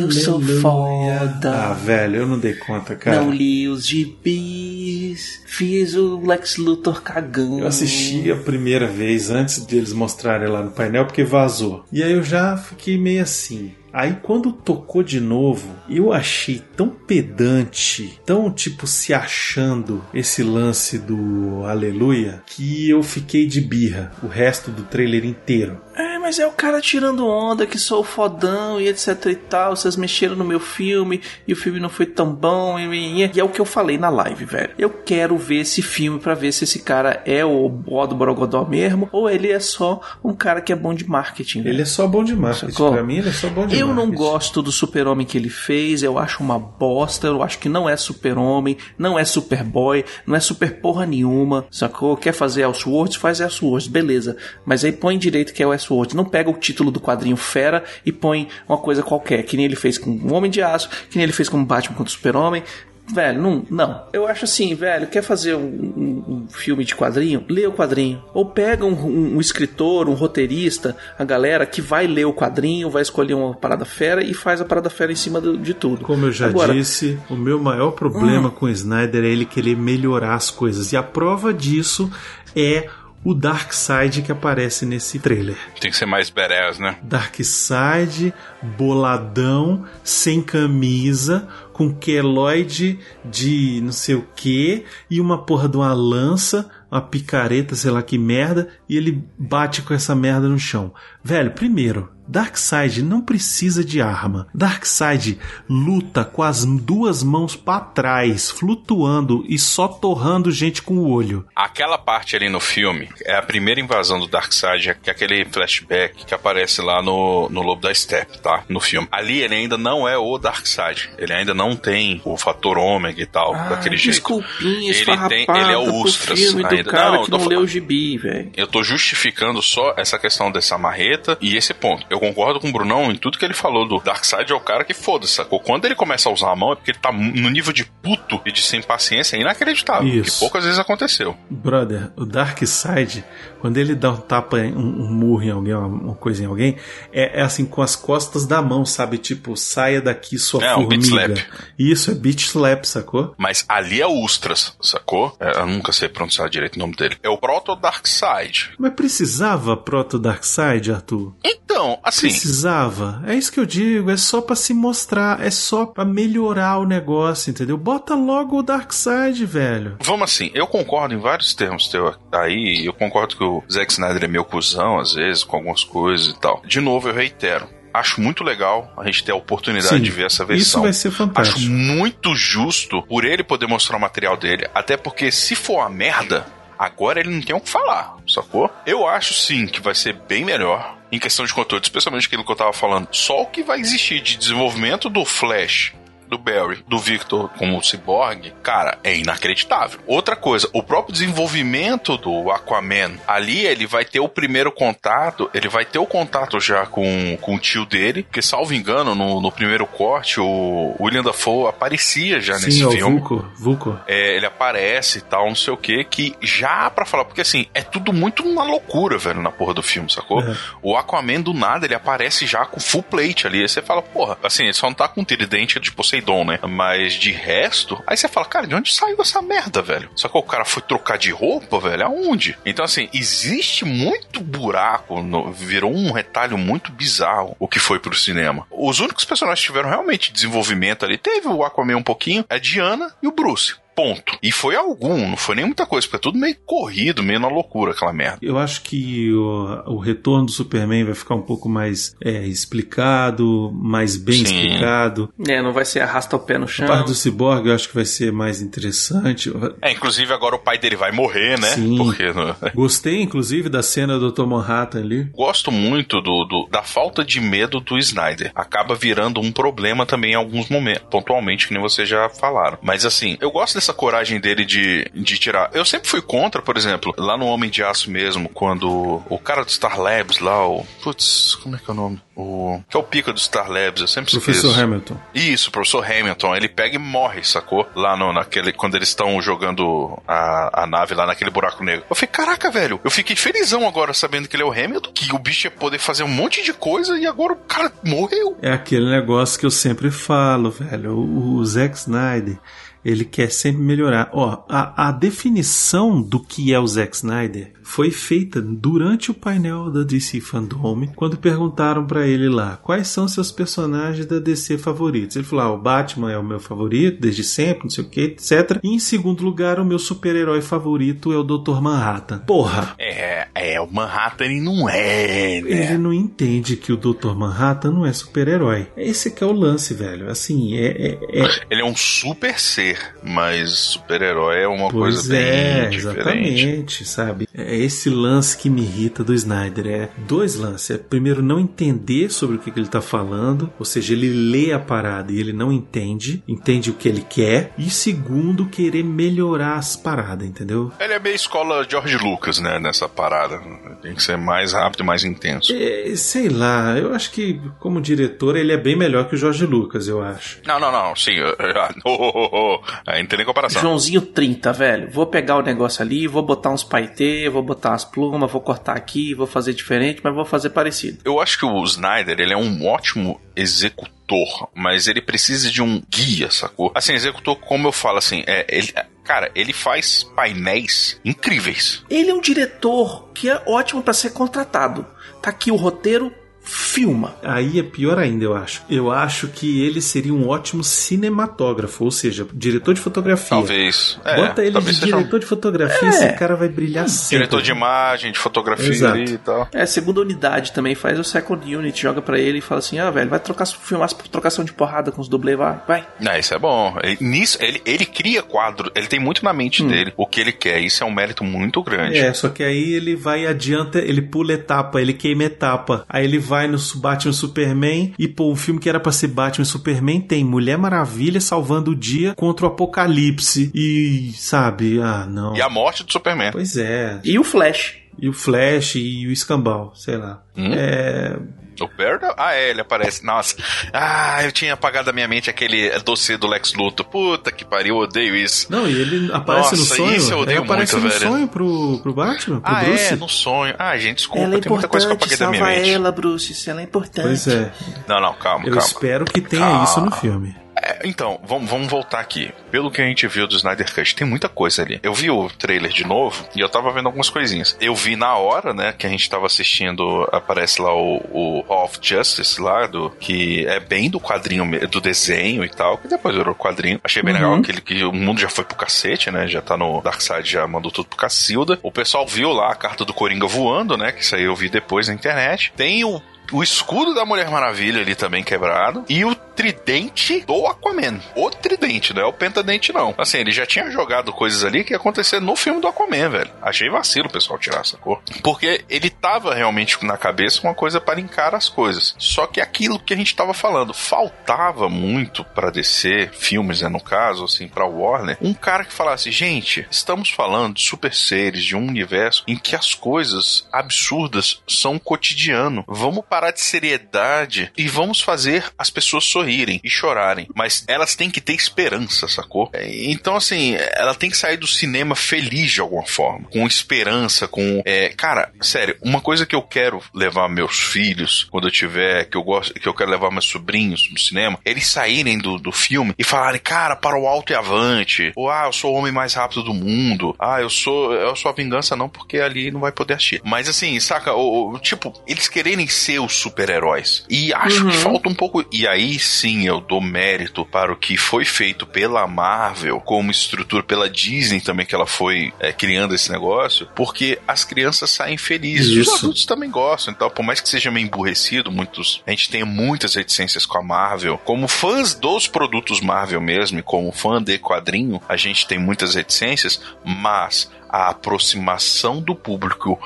Eu sou foda. Ah, velho, eu não dei conta, cara. Não li os gibis, fiz o Lex Luthor cagando. Eu assisti a primeira vez antes deles mostrarem lá no painel porque vazou. E aí eu já fiquei meio assim. Aí quando tocou de novo, eu achei tão pedante, tão tipo se achando esse lance do Aleluia, que eu fiquei de birra o resto do trailer inteiro. É, mas é o cara tirando onda, que sou o fodão e etc e tal. Vocês mexeram no meu filme e o filme não foi tão bom. E, e- é o que eu falei na live, velho. Eu quero ver esse filme pra ver se esse cara é o bó do Borogodó mesmo ou ele é só um cara que é bom de marketing. velho. Ele é só bom de marketing. Sacou? Pra mim, ele é só bom de Eu não marketing. gosto do super-homem que ele fez, eu acho uma bosta, eu acho que não é super-homem, não é superboy, não é super porra nenhuma, sacou? Quer fazer Elseworlds, faz Elseworlds, beleza. Mas aí põe direito que é o Elseworlds, não pega o título do quadrinho fera e põe uma coisa qualquer, que nem ele fez com o Homem de Aço, que nem ele fez com o Batman contra o super-homem. Velho, não, não. Eu acho assim, velho, quer fazer um, um- um filme de quadrinho? Lê o quadrinho. Ou pega um, um- escritor, um roteirista, a galera que vai ler o quadrinho, vai escolher uma parada fera e faz a parada fera em cima do- de tudo. Como eu já Agora, Hum. disse, o meu maior problema com o Snyder é ele querer melhorar as coisas. E a prova disso é o Darkseid que aparece nesse trailer. Tem que ser mais badass, né? Darkseid, boladão, sem camisa, com queloide de não sei o que e uma porra de uma lança, uma picareta, sei lá que merda, e ele bate com essa merda no chão. Velho, primeiro, Darkseid não precisa de arma. Darkseid luta com as duas mãos para trás, flutuando e só torrando gente com o olho. Aquela parte ali no filme é a primeira invasão do Darkseid, que é aquele flashback que aparece lá no, no Lobo da Steppe, tá? No filme. Ali ele ainda não é o Darkseid. Ele ainda não tem o fator ômega e tal, ah, daquele jeito. Desculpinha, Ele tem- ele é o Ustras filme do ainda. cara Não, que tô não falando- leu o gibi, velho. Eu tô justificando só essa questão dessa marreta e esse ponto. Eu concordo com o Brunão em tudo que ele falou do Darkseid é o cara que foda-se, sacou? Quando ele começa a usar a mão é porque ele tá no nível de puto e de sem paciência inacreditável, Isso. que poucas vezes aconteceu. Brother, o Darkseid, quando ele dá um tapa, um, um murro em alguém, uma, uma coisa em alguém, é, é assim com as costas da mão, sabe? Tipo, saia daqui sua É, um beat formiga. slap. Isso, é beat slap, sacou? Mas ali é Ustras, sacou? É, eu nunca sei pronunciar direito o nome dele. É o Proto Darkseid. Mas precisava proto Darkseid, Arthur? Então, assim. Precisava. É isso que eu digo, é só pra se mostrar, é só pra melhorar o negócio, entendeu? Bota logo o Darkseid, velho. Vamos assim, eu concordo em vários termos teu aí, eu concordo que o Zack Snyder é meio cuzão, às vezes, com algumas coisas e tal. De novo, eu reitero. Acho muito legal a gente ter a oportunidade Sim, de ver essa versão. isso vai ser fantástico. Acho muito justo por ele poder mostrar o material dele. Até porque, se for uma merda, agora ele não tem o que falar, sacou? Eu acho sim que vai ser bem melhor em questão de conteúdo, especialmente aquilo que eu tava falando. Só o que vai existir de desenvolvimento do Flash do Barry, do Victor como Cyborg, cara, é inacreditável. Outra coisa, o próprio desenvolvimento do Aquaman, ali ele vai ter o primeiro contato, ele vai ter o contato já com, com o tio dele, porque salvo engano, no, no primeiro corte, o William Dafoe aparecia já Sim, nesse é o filme. Vulco, Vulco. É, ele aparece e tal, não sei o que, que já pra falar, porque assim, é tudo muito uma loucura, velho, na porra do filme, sacou? É. O Aquaman do nada, ele aparece já com full plate ali, aí você fala, porra, assim, ele só não tá com tridente de Poseidon Poseidon, né? Mas de resto, aí você fala, cara, de onde saiu essa merda, velho? Só que o cara foi trocar de roupa, velho, aonde? Então, assim, existe muito buraco, no- virou um retalho muito bizarro o que foi pro cinema. Os únicos personagens que tiveram realmente desenvolvimento ali, teve o Aquaman um pouquinho, a Diana e o Bruce. Ponto. E foi algum, não foi nem muita coisa, porque é tudo meio corrido, meio na loucura aquela merda. Eu acho que o, o retorno do Superman vai ficar um pouco mais é, explicado, mais bem Sim. explicado. É, não vai ser arrasta o pé no A chão. parte do Cyborg eu acho que vai ser mais interessante. É, inclusive agora o pai dele vai morrer, né? Sim. Porque né? Gostei, inclusive, da cena do Dr. Manhattan ali. gosto muito do, do- da falta de medo do Snyder. Acaba virando um problema também em alguns momentos, pontualmente, que nem vocês já falaram. Mas assim, eu gosto dessa coragem dele de, de tirar. Eu sempre fui contra, por exemplo, lá no Homem de Aço mesmo, quando o cara do Star Labs lá, o. Putz, como é que é o nome? O. Que é o pica do Star Labs, eu sempre Professor esqueço. Hamilton. Isso, professor Hamilton, ele pega e morre, sacou? Lá no, naquele, quando eles estão jogando a, a nave lá naquele buraco negro. Eu falei, caraca, velho, eu fiquei felizão agora sabendo que ele é o Hamilton, que o bicho ia poder fazer um monte de coisa e agora o cara morreu. É aquele negócio que eu sempre falo, velho. O, o Zack Snyder, ele quer sempre melhorar. Ó, a, a definição do que é o Zack Snyder foi feita durante o painel da DC Fandom, quando perguntaram pra ele lá quais são seus personagens da DC favoritos. Ele falou: ah, o Batman é o meu favorito desde sempre, não sei o que, etc. E em segundo lugar, o meu super-herói favorito é o Dr. Manhattan. Porra! É, é, o Manhattan ele não é, né? Ele não entende que o Dr. Manhattan não é super-herói. Esse que é o lance, velho. Assim, é. é- é- Ele é um super ser, mas super-herói é uma Pois coisa bem é, diferente. exatamente, sabe? É esse lance que me irrita do Snyder. É dois lances. É, primeiro, não entender sobre o que, que ele tá falando, ou seja, ele lê a parada e ele não entende, entende o que ele quer. E segundo, querer melhorar as paradas, entendeu? Ele é meio escola George Lucas, né, nessa parada. Tem que ser mais rápido e mais intenso. É, sei lá, eu acho que como diretor ele é bem melhor que o Jorge Lucas, eu acho. Não, não, não, sim. eu- eu- ah, <laughs> oh, oh, oh, Aí não tem nem comparação. Joãozinho 30, velho. Vou pegar o negócio ali, vou botar uns paetê, vou botar umas plumas, vou cortar aqui, vou fazer diferente, mas vou fazer parecido. Eu acho que o Snyder, ele é um ótimo executor, mas ele precisa de um guia, sacou? Assim, executor, como eu falo, assim, é, ele, cara, ele faz painéis incríveis. Ele é um diretor que é ótimo pra ser contratado. Tá aqui o roteiro, filma. Aí é pior ainda, eu acho. Eu acho que ele seria um ótimo cinematógrafo, ou seja, diretor de fotografia. Talvez. É, Bota ele de talvez um diretor de fotografia, É. esse cara vai brilhar sempre. diretor de imagem, de fotografia Exato. ali e tal. É, segunda unidade também faz o second unit, joga pra ele e fala assim: ah, velho, vai trocar, filmar trocação de porrada com os dublês, vai, vai. Ah, isso é bom. Ele- nisso, ele, ele cria quadro, ele tem muito na mente dele o que ele quer. Isso é um mérito muito grande. É, só que aí ele vai e adianta, ele pula etapa, ele queima etapa. Aí ele vai no Batman Superman e, pô, um filme que era pra ser Batman Superman tem Mulher Maravilha salvando o dia contra o apocalipse. E, sabe, ah, não. E a morte do Superman. Pois é. E o Flash. E o Flash e o Escambau, sei lá. Hum? É. O Barry? Ah, é, ele aparece. Nossa. Ah, eu tinha apagado da minha mente aquele dossiê do Lex Luthor. Puta que pariu, eu odeio isso. Não, e ele aparece Nossa, no sonho. isso eu odeio ele aparece muito, no velho. sonho pro, pro Batman, pro ah, Bruce. é, no sonho. Ah, gente, desculpa, ela é tem muita coisa que eu importante, apaguei da minha mente. ela, Bruce, ela é importante. Pois é. Não, não, calma, Eu calma. espero que tenha Calma. isso no filme. É, então, vamos, vamos voltar aqui. Pelo que a gente viu do Snyder Cut, tem muita coisa ali. Eu vi o trailer de novo e eu tava vendo algumas coisinhas. Eu vi na hora, né, que a gente tava assistindo, aparece lá o, o Hall of Justice lá, do, que é bem do quadrinho, do desenho e tal, que depois virou quadrinho. Achei bem Uhum. legal aquele que o mundo já foi pro cacete, né, já tá no Darkseid, já mandou tudo pro Cacilda. O pessoal viu lá a carta do Coringa voando, né, que isso aí eu vi depois na internet. Tem o o escudo da Mulher Maravilha ali também quebrado. E o tridente do Aquaman. O tridente, não é o pentadente, não. Assim, ele já tinha jogado coisas ali que ia acontecer no filme do Aquaman, velho. Achei vacilo o pessoal tirar essa cor. Porque ele tava realmente na cabeça uma coisa para linkar as coisas. Só que aquilo que a gente tava falando, faltava muito para descer filmes, né, no caso, assim, pra Warner, um cara que falasse, gente, estamos falando de super seres, de um universo em que as coisas absurdas são cotidiano. Vamos parar de seriedade e vamos fazer as pessoas sorrirem e chorarem. Mas elas têm que ter esperança, sacou? É, Então, assim, ela tem que sair do cinema feliz de alguma forma, com esperança, com. é, cara, sério, uma coisa que eu quero levar meus filhos quando eu tiver, que eu gosto, que eu quero levar meus sobrinhos no cinema, eles saírem do, do filme e falarem, cara, para o alto e avante. Ou, ah, eu sou o homem mais rápido do mundo. Ah, eu sou. Eu sou a vingança, não, porque ali não vai poder assistir. Mas assim, saca, o- tipo, eles quererem ser super-heróis. E acho Uhum. que falta um pouco. E aí sim eu dou mérito para o que foi feito pela Marvel, como estrutura, pela Disney também, que ela foi é, criando esse negócio, porque as crianças saem felizes. Isso. Os adultos também gostam. Então, por mais que seja meio emburrecido, muitos. A gente tem muitas reticências com a Marvel. Como fãs dos produtos Marvel mesmo, e como fã de quadrinho, a gente tem muitas reticências, mas a aproximação do público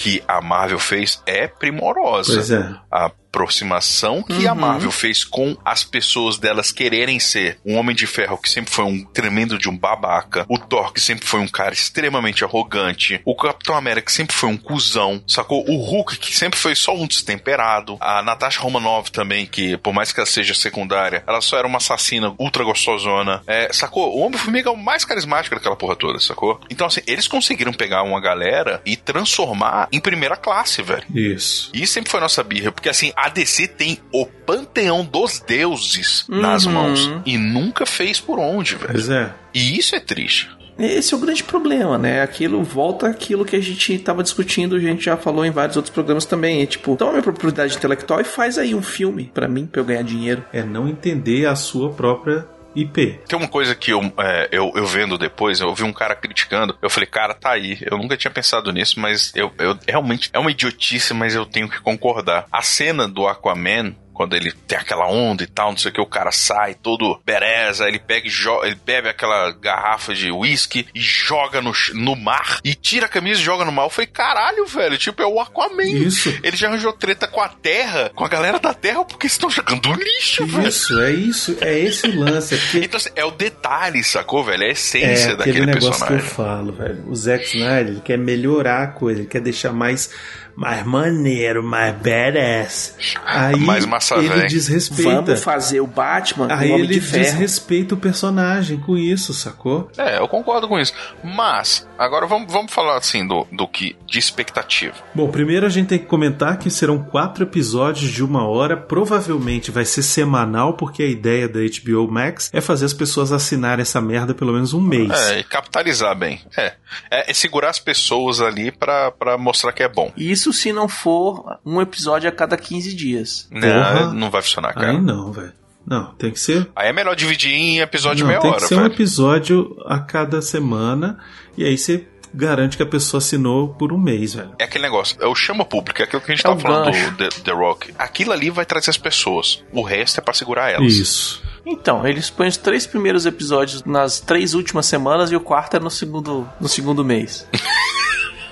que a Marvel fez é primorosa Pois é. a aproximação que a Uhum. Marvel fez com as pessoas delas quererem ser um Homem de Ferro que sempre foi um tremendo de um babaca, o Thor que sempre foi um cara extremamente arrogante, o Capitão América que sempre foi um cuzão, sacou? O Hulk que sempre foi só um destemperado, a Natasha Romanoff também que por mais que ela seja secundária, ela só era uma assassina ultra gostosona, é, sacou? O Homem-Formiga é o mais carismático daquela porra toda, sacou? Então assim, eles conseguiram pegar uma galera e transformar em primeira classe, velho. Isso. E sempre foi nossa birra, porque assim, a DC tem o panteão dos deuses nas Uhum. mãos e nunca fez por onde, velho. Pois é. E isso é triste. Esse é o grande problema, né? Aquilo volta àquilo que a gente tava discutindo, a gente já falou em vários outros programas também. É tipo, toma minha propriedade intelectual e faz aí um filme pra mim, pra eu ganhar dinheiro. É não entender a sua própria IP. Tem uma coisa que eu, é, eu, eu vendo depois, eu ouvi um cara criticando, eu falei, cara, tá aí. Eu nunca tinha pensado nisso, mas eu, eu realmente é uma idiotice, mas eu tenho que concordar. A cena do Aquaman. Quando ele tem aquela onda e tal, não sei o que, o cara sai todo bereza, ele pega ele bebe aquela garrafa de uísque e joga no, no mar, e tira a camisa e joga no mar. Eu falei, caralho, velho, tipo, é o Aquaman. Isso. Ele já arranjou treta com a Terra, com a galera da Terra, porque estão jogando lixo, velho. Isso, é isso, é esse o lance. É, porque Então, assim, é o detalhe, sacou, velho? É a é essência aquele daquele negócio personagem. que eu falo, velho. O Zack Snyder ele quer melhorar a coisa, ele quer deixar mais, mais maneiro, mais badass. Aí Mais massa ele véi. desrespeita. Vamos fazer o Batman com Aí ele de Ferro. desrespeita o personagem com isso, sacou? É, eu concordo com isso. Mas, agora vamos, vamos falar assim do, do que de expectativa. Bom, primeiro a gente tem que comentar que serão quatro episódios de uma hora. Provavelmente vai ser semanal, porque a ideia da HBO Max é fazer as pessoas assinarem essa merda pelo menos um mês. É, e capitalizar bem. É. É, é segurar as pessoas ali pra, pra mostrar que é bom. Isso se não for um episódio a cada 15 dias. Não, não vai funcionar, cara. Aí não, velho. Não, tem que ser. Aí é melhor dividir em episódio não, meia tem hora, que ser um velho. episódio a cada semana. E aí você garante que a pessoa assinou por um mês, velho. É aquele negócio, é o chama público, é aquilo que a gente É tava o falando do The, The Rock. Aquilo ali vai trazer as pessoas. O resto é pra segurar elas. Isso. Então, eles põem os três primeiros episódios nas três últimas semanas e o quarto é no segundo, no segundo mês. <laughs>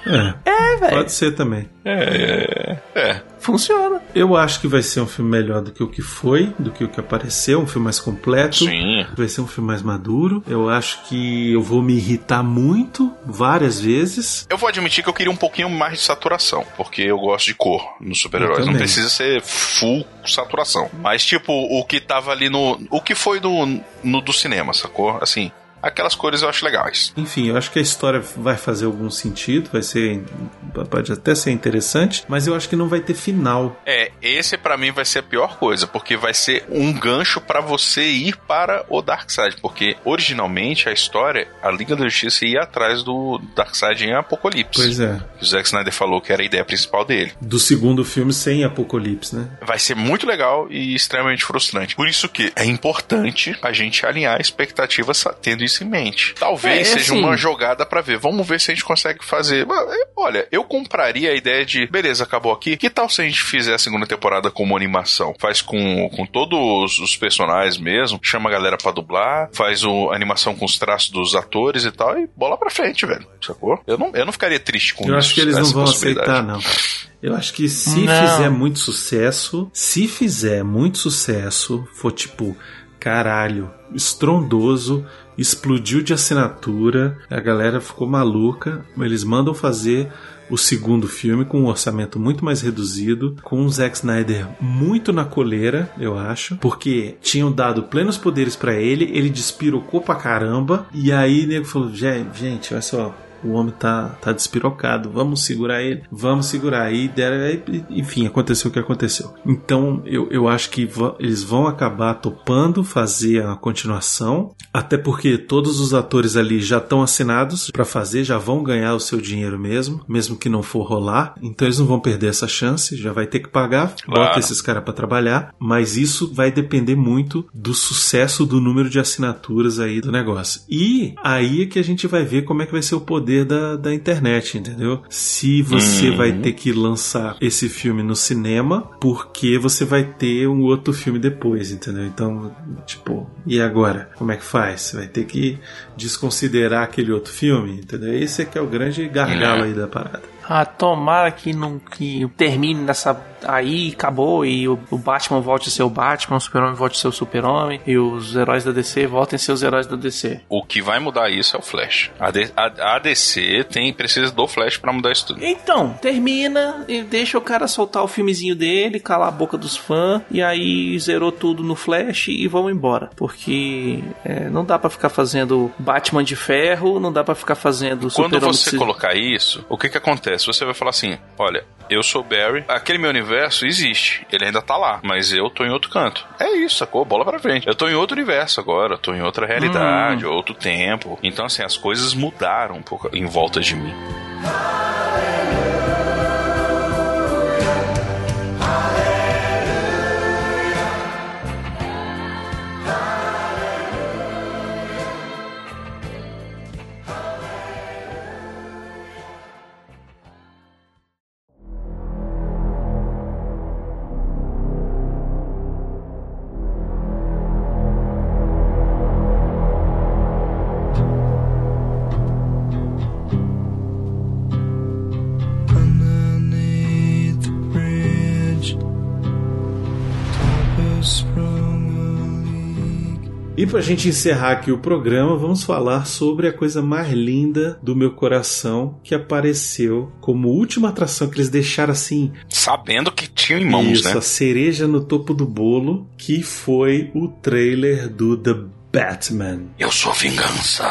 É, É, velho. pode ser também. É, é, é. Funciona. Eu acho que vai ser um filme melhor do que o que foi, do que o que apareceu, um filme mais completo. Sim. Vai ser um filme mais maduro. Eu acho que eu vou me irritar muito, várias vezes. Eu vou admitir que eu queria um pouquinho mais de saturação, porque eu gosto de cor nos super-heróis. Não precisa ser full saturação. Mas, tipo, o que tava ali no. O que foi no, no do cinema, sacou? Assim, aquelas cores eu acho legais. Enfim, eu acho que a história vai fazer algum sentido, vai ser. pode até ser interessante, mas eu acho que não vai ter final. É, esse pra mim vai ser a pior coisa, porque vai ser um gancho pra você ir para o Darkseid, porque originalmente a história, a Liga da Justiça ia atrás do Darkseid em Apocalipse. Pois é. O Zack Snyder falou que era a ideia principal dele. Do segundo filme sem Apocalipse, né? Vai ser muito legal e extremamente frustrante. Por isso que é importante a gente alinhar expectativas tendo isso em mente. Talvez É, seja assim- uma jogada pra ver. Vamos ver se a gente consegue fazer. É, Olha, eu compraria a ideia de, beleza, acabou aqui. Que tal se a gente fizer a segunda temporada como animação? Faz com, com todos os personagens mesmo, chama a galera pra dublar, faz o, a animação com os traços dos atores e tal, e bola pra frente, velho. Sacou? Eu não, eu não ficaria triste com Eu isso. acho que eles não vão aceitar, não. Eu acho que se Não. fizer muito sucesso, se fizer muito sucesso, for tipo caralho, estrondoso, explodiu de assinatura, a galera ficou maluca. Eles mandam fazer o segundo filme com um orçamento muito mais reduzido, com o Zack Snyder muito na coleira, eu acho, porque tinham dado plenos poderes pra ele, ele despirocou pra caramba, e aí o nego falou: gente, olha só. O homem tá, tá despirocado, vamos segurar ele, vamos segurar. Deram, aí, enfim, aconteceu o que aconteceu. Então, eu, eu acho que eles vão acabar topando fazer a continuação, até porque todos os atores ali já estão assinados pra fazer, já vão ganhar o seu dinheiro mesmo, mesmo que não for rolar. Então, eles não vão perder essa chance, já vai ter que pagar, Claro. bota esses caras pra trabalhar, mas isso vai depender muito do sucesso do número de assinaturas aí do negócio. E aí é que a gente vai ver como é que vai ser o poder da, da internet, entendeu? Se você Uhum. vai ter que lançar esse filme no cinema, porque você vai ter um outro filme depois, entendeu? Então, tipo, e agora? Como é que faz? Você vai ter que desconsiderar aquele outro filme, entendeu? Esse é que é o grande gargalo É. aí da parada. Ah, tomara que não que termine nessa aí acabou e o, o Batman volte a ser o Batman, o Super-Homem volte a ser o Super-Homem e os heróis da DC voltem a ser os heróis da DC. O que vai mudar isso é o Flash. A, D- a- a DC tem, precisa do Flash pra mudar isso tudo. Então, termina e deixa o cara soltar o filmezinho dele, calar a boca dos fãs, e aí zerou tudo no Flash e vão embora. Porque é, não dá pra ficar fazendo Batman de ferro, não dá pra ficar fazendo Quando você colocar isso, o que que acontece? Você vai falar assim, olha, eu sou Barry, aquele meu universo existe, ele ainda tá lá, mas eu tô em outro canto. É isso, sacou? Bola pra frente. Eu tô em outro universo agora, eu tô em outra realidade, outro tempo. Então, assim, as coisas mudaram um pouco em volta de mim. A. E pra gente encerrar aqui o programa, vamos falar sobre a coisa mais linda do meu coração que apareceu como última atração que eles deixaram assim. Sabendo que tinha em mãos, isso, né? a cereja no topo do bolo, que foi o trailer do The Batman. Eu sou vingança.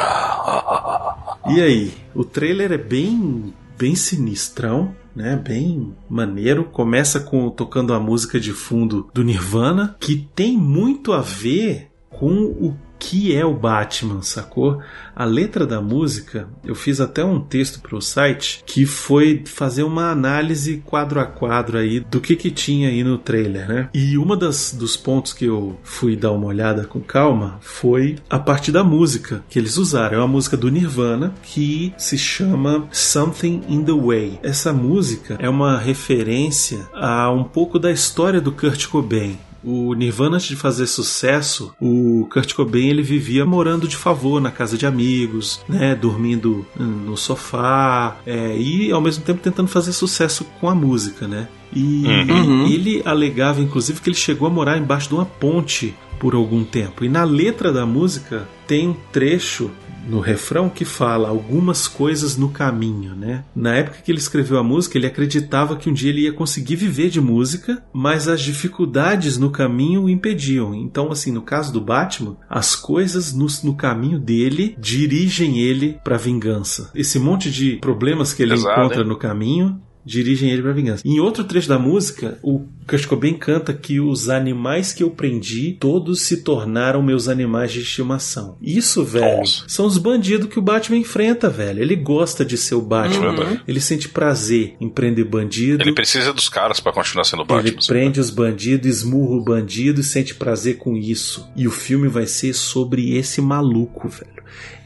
E aí, o trailer é bem bem sinistrão, né? Bem maneiro. Começa com tocando a música de fundo do Nirvana, que tem muito a ver com o que é o Batman, sacou? A letra da música, eu fiz até um texto para o site que foi fazer uma análise quadro a quadro aí do que que tinha aí no trailer, né? E uma das dos pontos que eu fui dar uma olhada com calma foi a parte da música que eles usaram. É uma música do Nirvana que se chama Something in the Way. Essa música é uma referência a um pouco da história do Kurt Cobain. O Nirvana, antes de fazer sucesso, o Kurt Cobain ele vivia morando de favor na casa de amigos, né, dormindo hum, no sofá é, e ao mesmo tempo tentando fazer sucesso com a música, né? E Uhum. ele alegava, inclusive, que ele chegou a morar embaixo de uma ponte por algum tempo. E na letra da música tem um trecho no refrão que fala algumas coisas no caminho, né? Na época que ele escreveu a música, ele acreditava que um dia ele ia conseguir viver de música, mas as dificuldades no caminho o impediam. Então, assim, no caso do Batman, as coisas no, no caminho dele dirigem ele para vingança. Esse monte de problemas que ele Pesado, encontra hein? no caminho dirigem ele pra vingança. Em outro trecho da música, o Cobain canta que os animais que eu prendi, todos se tornaram meus animais de estimação. Isso, velho, Nossa. são os bandidos que o Batman enfrenta, velho. Ele gosta de ser o Batman. Uhum. Ele sente prazer em prender bandido. Ele precisa dos caras pra continuar sendo Ele Batman. prende os bandidos, esmurra o bandido e sente prazer com isso. E o filme vai ser sobre esse maluco, velho.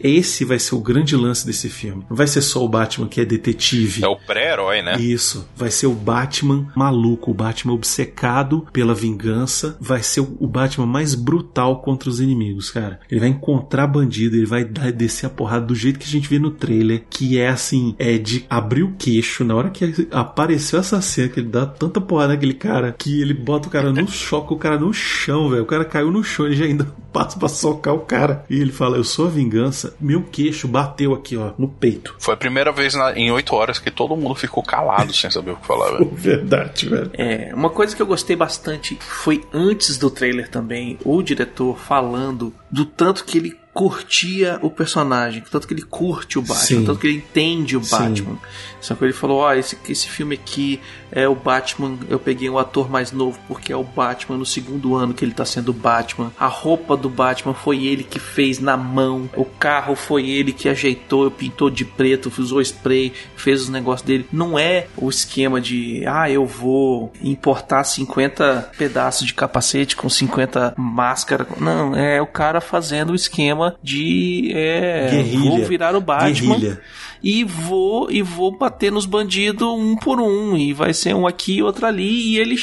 Esse vai ser o grande lance desse filme. Não vai ser só o Batman que é detetive. É o pré-herói, né? Isso. Vai ser o Batman maluco, o Batman obcecado pela vingança. Vai ser o Batman mais brutal contra os inimigos, cara. Ele vai encontrar bandido, ele vai dar, descer a porrada do jeito que a gente vê no trailer, que é assim, é de abrir o queixo. Na hora que apareceu essa cena, que ele dá tanta porrada naquele cara, que ele bota o cara no <laughs> choque, o cara no chão, velho. O cara caiu no chão, ele já ainda <laughs> passa pra socar o cara. E ele fala: Eu sou a vingança. Meu queixo bateu aqui, ó, no peito. Foi a primeira vez na- em oito horas que todo mundo ficou calado sem saber o que falar, velho. <laughs> Verdade, velho. É, uma coisa que eu gostei bastante foi antes do trailer também, o diretor falando do tanto que ele curtia o personagem, tanto que ele curte o Batman, Sim. tanto que ele entende o Sim. Batman. Só que ele falou: Ó, esse, esse filme aqui é o Batman. Eu peguei um ator mais novo porque é o Batman no segundo ano que ele tá sendo Batman. A roupa do Batman foi ele que fez na mão. O carro foi ele que ajeitou, pintou de preto, usou spray, fez os negócios dele. Não é o esquema de, ah, eu vou importar 50 pedaços de capacete com 50 máscaras. Não, é o cara fazendo o esquema de, é, Guerrilha. vou virar o Batman Guerrilha. E vou e vou bater nos bandidos um por um. E vai ser um aqui e outro ali. E ele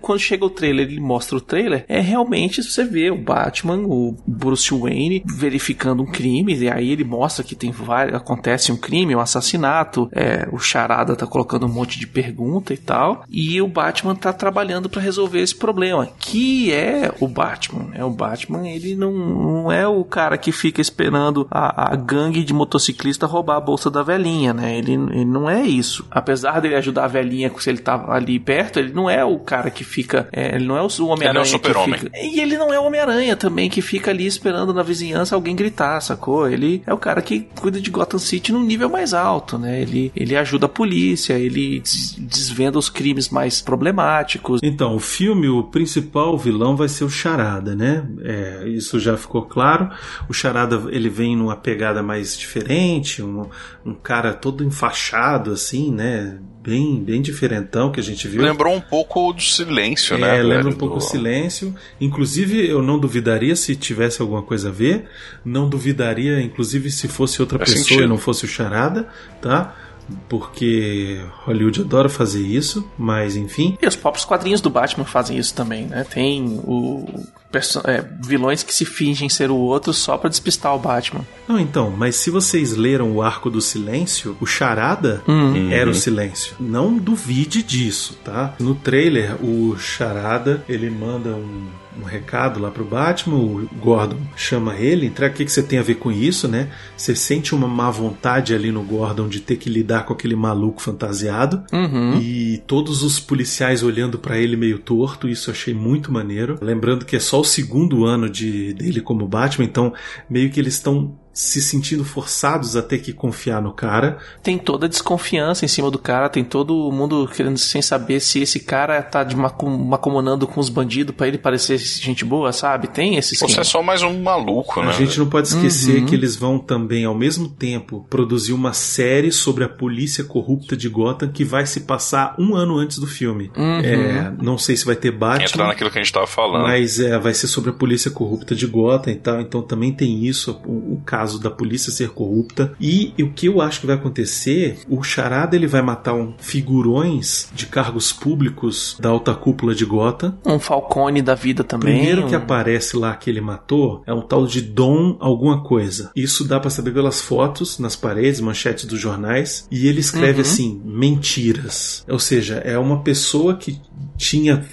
quando chega o trailer ele mostra o trailer. É realmente você vê o Batman o Bruce Wayne verificando um crime. E aí ele mostra que tem vários acontece um crime um assassinato. É, o Charada tá colocando um monte de pergunta e tal. E o Batman tá trabalhando para resolver esse problema que é o Batman. É o Batman ele não, não é o cara que fica esperando a, a gangue de motociclista roubar bolsa da velhinha, né? Ele, ele não é isso. Apesar dele ajudar a velhinha se ele tá ali perto, ele não é o cara que fica. é, ele não é o Ele é Homem-Aranha. o super-homem. fica- E ele não é o Homem-Aranha também, que fica ali esperando na vizinhança alguém gritar, sacou? Ele é o cara que cuida de Gotham City num nível mais alto, né? Ele, ele ajuda a polícia, ele des- desvenda os crimes mais problemáticos. Então, o filme, o principal vilão vai ser o Charada, né? É, isso já ficou claro. O Charada, ele vem numa pegada mais diferente, um, um cara todo enfaixado, assim, né? Bem, bem diferentão que a gente viu. Lembrou um pouco do silêncio, né? É, lembra velho, um pouco do- o silêncio. Inclusive, eu não duvidaria se tivesse alguma coisa a ver. Não duvidaria, inclusive, se fosse outra Faz pessoa sentido. e não fosse o Charada, tá? Porque Hollywood adora fazer isso, mas enfim. E os próprios quadrinhos do Batman fazem isso também, né? Tem o é, vilões que se fingem ser o outro só pra despistar o Batman. Não, então, mas se vocês leram o Arco do Silêncio, o Charada Uhum. era o Silêncio. Não duvide disso, tá? No trailer, o Charada, ele manda um, um recado lá pro Batman, o Gordon chama ele, entrega o que, que você tem a ver com isso, né? Você sente uma má vontade ali no Gordon de ter que lidar com aquele maluco fantasiado. Uhum. E todos os policiais olhando pra ele meio torto, isso eu achei muito maneiro. Lembrando que é só o segundo ano de, dele como Batman, então meio que eles estão se sentindo forçados a ter que confiar no cara. Tem toda a desconfiança em cima do cara, tem todo mundo querendo sem saber se esse cara tá de macum- macumunando com os bandidos pra ele parecer gente boa, sabe? Tem esse Você esquema. é só mais um maluco, né? A gente não pode esquecer Uhum. que eles vão também, ao mesmo tempo, produzir uma série sobre a polícia corrupta de Gotham que vai se passar um ano antes do filme. Uhum. É, não sei se vai ter Batman. Entrar naquilo que a gente tava falando. Mas é, vai ser sobre a polícia corrupta de Gotham e tal. Então também tem isso, o, o caso da polícia ser corrupta. E, o que eu acho que vai acontecer, o Charada ele vai matar um figurões de cargos públicos da alta cúpula de Gotham. Um Falcone da vida O também. primeiro que um- aparece lá que ele matou é um tal de Dom alguma coisa. Isso dá pra saber pelas fotos nas paredes, manchetes dos jornais. E ele escreve Uhum. assim: mentiras. Ou seja, é uma pessoa que tinha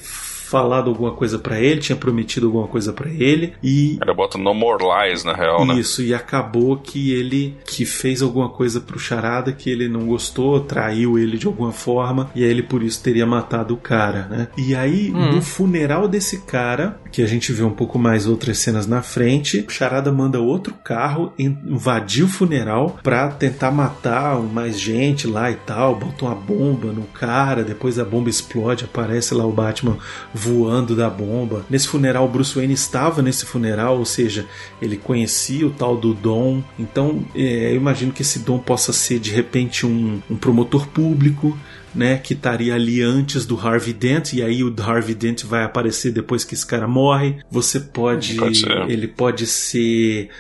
falado alguma coisa pra ele, tinha prometido alguma coisa pra ele e Era bota no more lies, na real, né? isso, e acabou que ele que fez alguma coisa pro Charada que ele não gostou, traiu ele de alguma forma, e aí ele por isso teria matado o cara, né? E aí, Hum. no funeral desse cara, que a gente vê um pouco mais outras cenas na frente, o Charada manda outro carro in- invadir o funeral pra tentar matar mais gente lá e tal, bota uma bomba no cara, depois a bomba explode, aparece lá o Batman voando da bomba. Nesse funeral, Bruce Wayne estava nesse funeral, ou seja, ele conhecia o tal do Dom. Então, é, eu imagino que esse Dom possa ser de repente um, um promotor público. Né, que estaria ali antes do Harvey Dent, e aí o Harvey Dent vai aparecer depois que esse cara morre. Você pode. Pode. Ele pode ser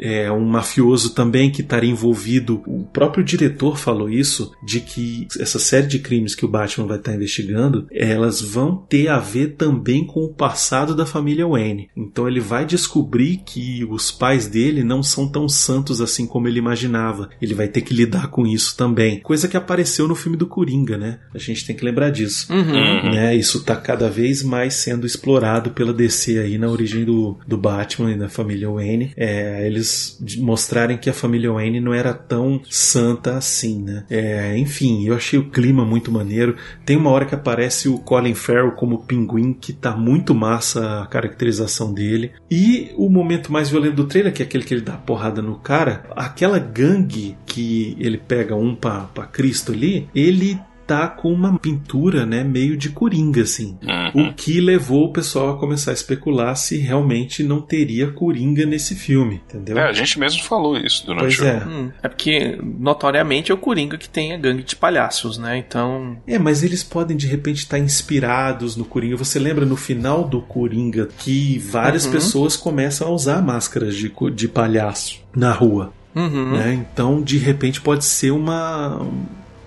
é, um mafioso também que estaria envolvido. O próprio diretor falou isso, de que essa série de crimes que o Batman vai estar investigando, elas vão ter a ver também com o passado da família Wayne. Então ele vai descobrir que os pais dele não são tão santos assim como ele imaginava. Ele vai ter que lidar com isso também. Coisa que apareceu no filme do Coringa, né? A gente tem que lembrar disso. Uhum. Né? Isso tá cada vez mais sendo explorado pela DC aí na origem do, do Batman e da família Wayne. É, eles mostrarem que a família Wayne não era tão santa assim, né? É, enfim, eu achei o clima muito maneiro. Tem uma hora que aparece o Colin Farrell como pinguim, que tá muito massa a caracterização dele. E o momento mais violento do trailer, que é aquele que ele dá porrada no cara, aquela gangue que ele pega um pra, pra Cristo ali, ele tá com uma pintura, né, meio de coringa, assim. Uhum. O que levou o pessoal a começar a especular se realmente não teria coringa nesse filme, entendeu? É, a gente mesmo falou isso durante Pois é. Hum, é porque, notoriamente, é o Coringa que tem a gangue de palhaços, né? Então. É, mas eles podem de repente estar inspirados no Coringa. Você lembra no final do Coringa que várias Uhum. pessoas começam a usar máscaras de, de palhaço na rua, Uhum. né? Então, de repente, pode ser uma,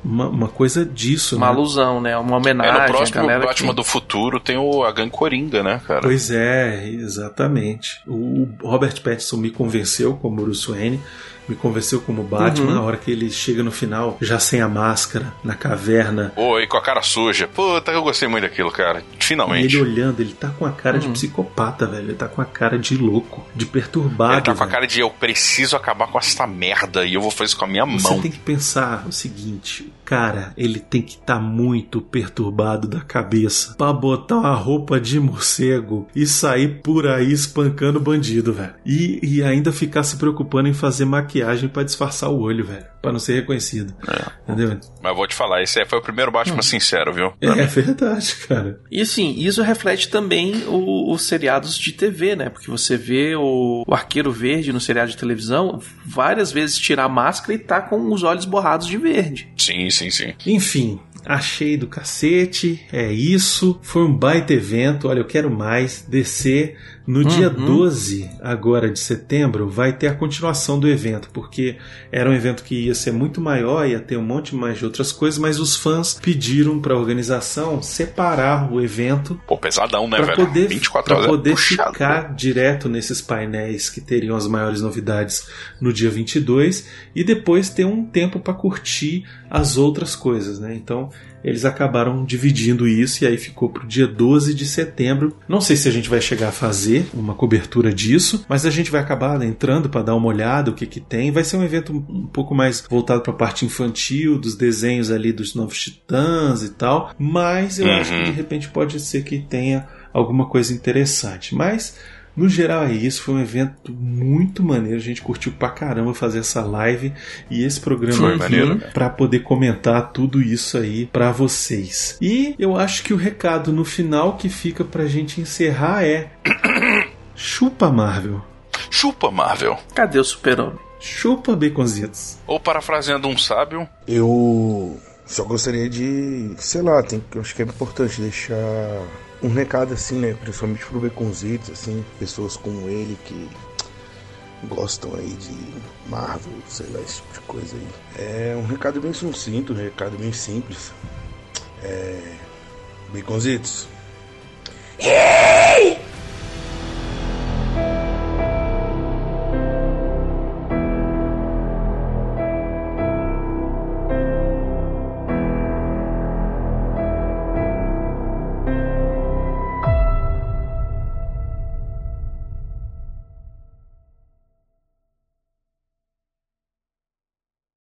uma, uma coisa disso, Uma né? alusão, né? Uma É, homenagem no à próximo galera Batman que... do futuro tem o, a gangue Coringa, né, cara? Pois é, exatamente. O Robert Pattinson me convenceu como Bruce Wayne, me convenceu como Batman. Uhum. Na hora que ele chega no final, já sem a máscara, na caverna, e com a cara suja. Puta, eu gostei muito daquilo, cara. E Finalmente. ele olhando, ele tá com a cara de Uhum. psicopata, velho. Ele tá com a cara de louco, de perturbado. Ele tá com a velho. cara de eu preciso acabar com essa merda e eu vou fazer isso com a minha Você mão. tem que pensar o seguinte, o cara, ele tem que estar muito perturbado da cabeça pra botar uma roupa de morcego e sair por aí espancando bandido, velho. E, e ainda ficar se preocupando em fazer maquiagem pra disfarçar o olho, velho, Pra não ser reconhecido. Entendeu? Mas vou te falar, esse foi o primeiro Batman sincero, viu? É, é verdade, cara. E assim, isso reflete também os seriados de TV, né? Porque você vê o, o Arqueiro Verde no seriado de televisão várias vezes tirar a máscara e tá com os olhos borrados de verde. Sim, sim, sim. Enfim, achei do cacete, é isso. Foi um baita evento. Olha, eu quero mais. Descer no dia 12 agora de setembro vai ter a continuação do evento, porque era um evento que ia ser muito maior, ia ter um monte mais de outras coisas, mas os fãs pediram para a organização separar o evento Pô, pesadão, né, para velho? poder, 24 pra horas. é poder puxado, ficar direto nesses painéis que teriam as maiores novidades no dia 22 e depois ter um tempo para curtir as outras coisas, né? Então eles acabaram dividindo isso e aí ficou pro dia 12 de setembro. Não sei se a gente vai chegar a fazer uma cobertura disso, mas a gente vai acabar né, entrando para dar uma olhada o que que tem. Vai ser um evento um pouco mais voltado para a parte infantil, dos desenhos ali dos novos Titãs e tal, mas eu acho que Uhum. de repente pode ser que tenha alguma coisa interessante. Mas no geral é isso, foi um evento muito maneiro, a gente curtiu pra caramba fazer essa live e esse programa Foi aqui maneiro. pra poder comentar tudo isso aí pra vocês. E eu acho que o recado no final que fica pra gente encerrar é <coughs> chupa Marvel, Chupa, Marvel. Cadê o super-homem? chupa baconzitos. Ou parafraseando um sábio, Eu só gostaria de, sei lá, tem, acho que é importante deixar um recado assim, né? Principalmente pro Beconzitos, assim, pessoas como ele que gostam aí de Marvel, sei lá, esse tipo de coisa aí. É um recado bem sucinto, um recado bem simples. É. Baconzitos. Yeah!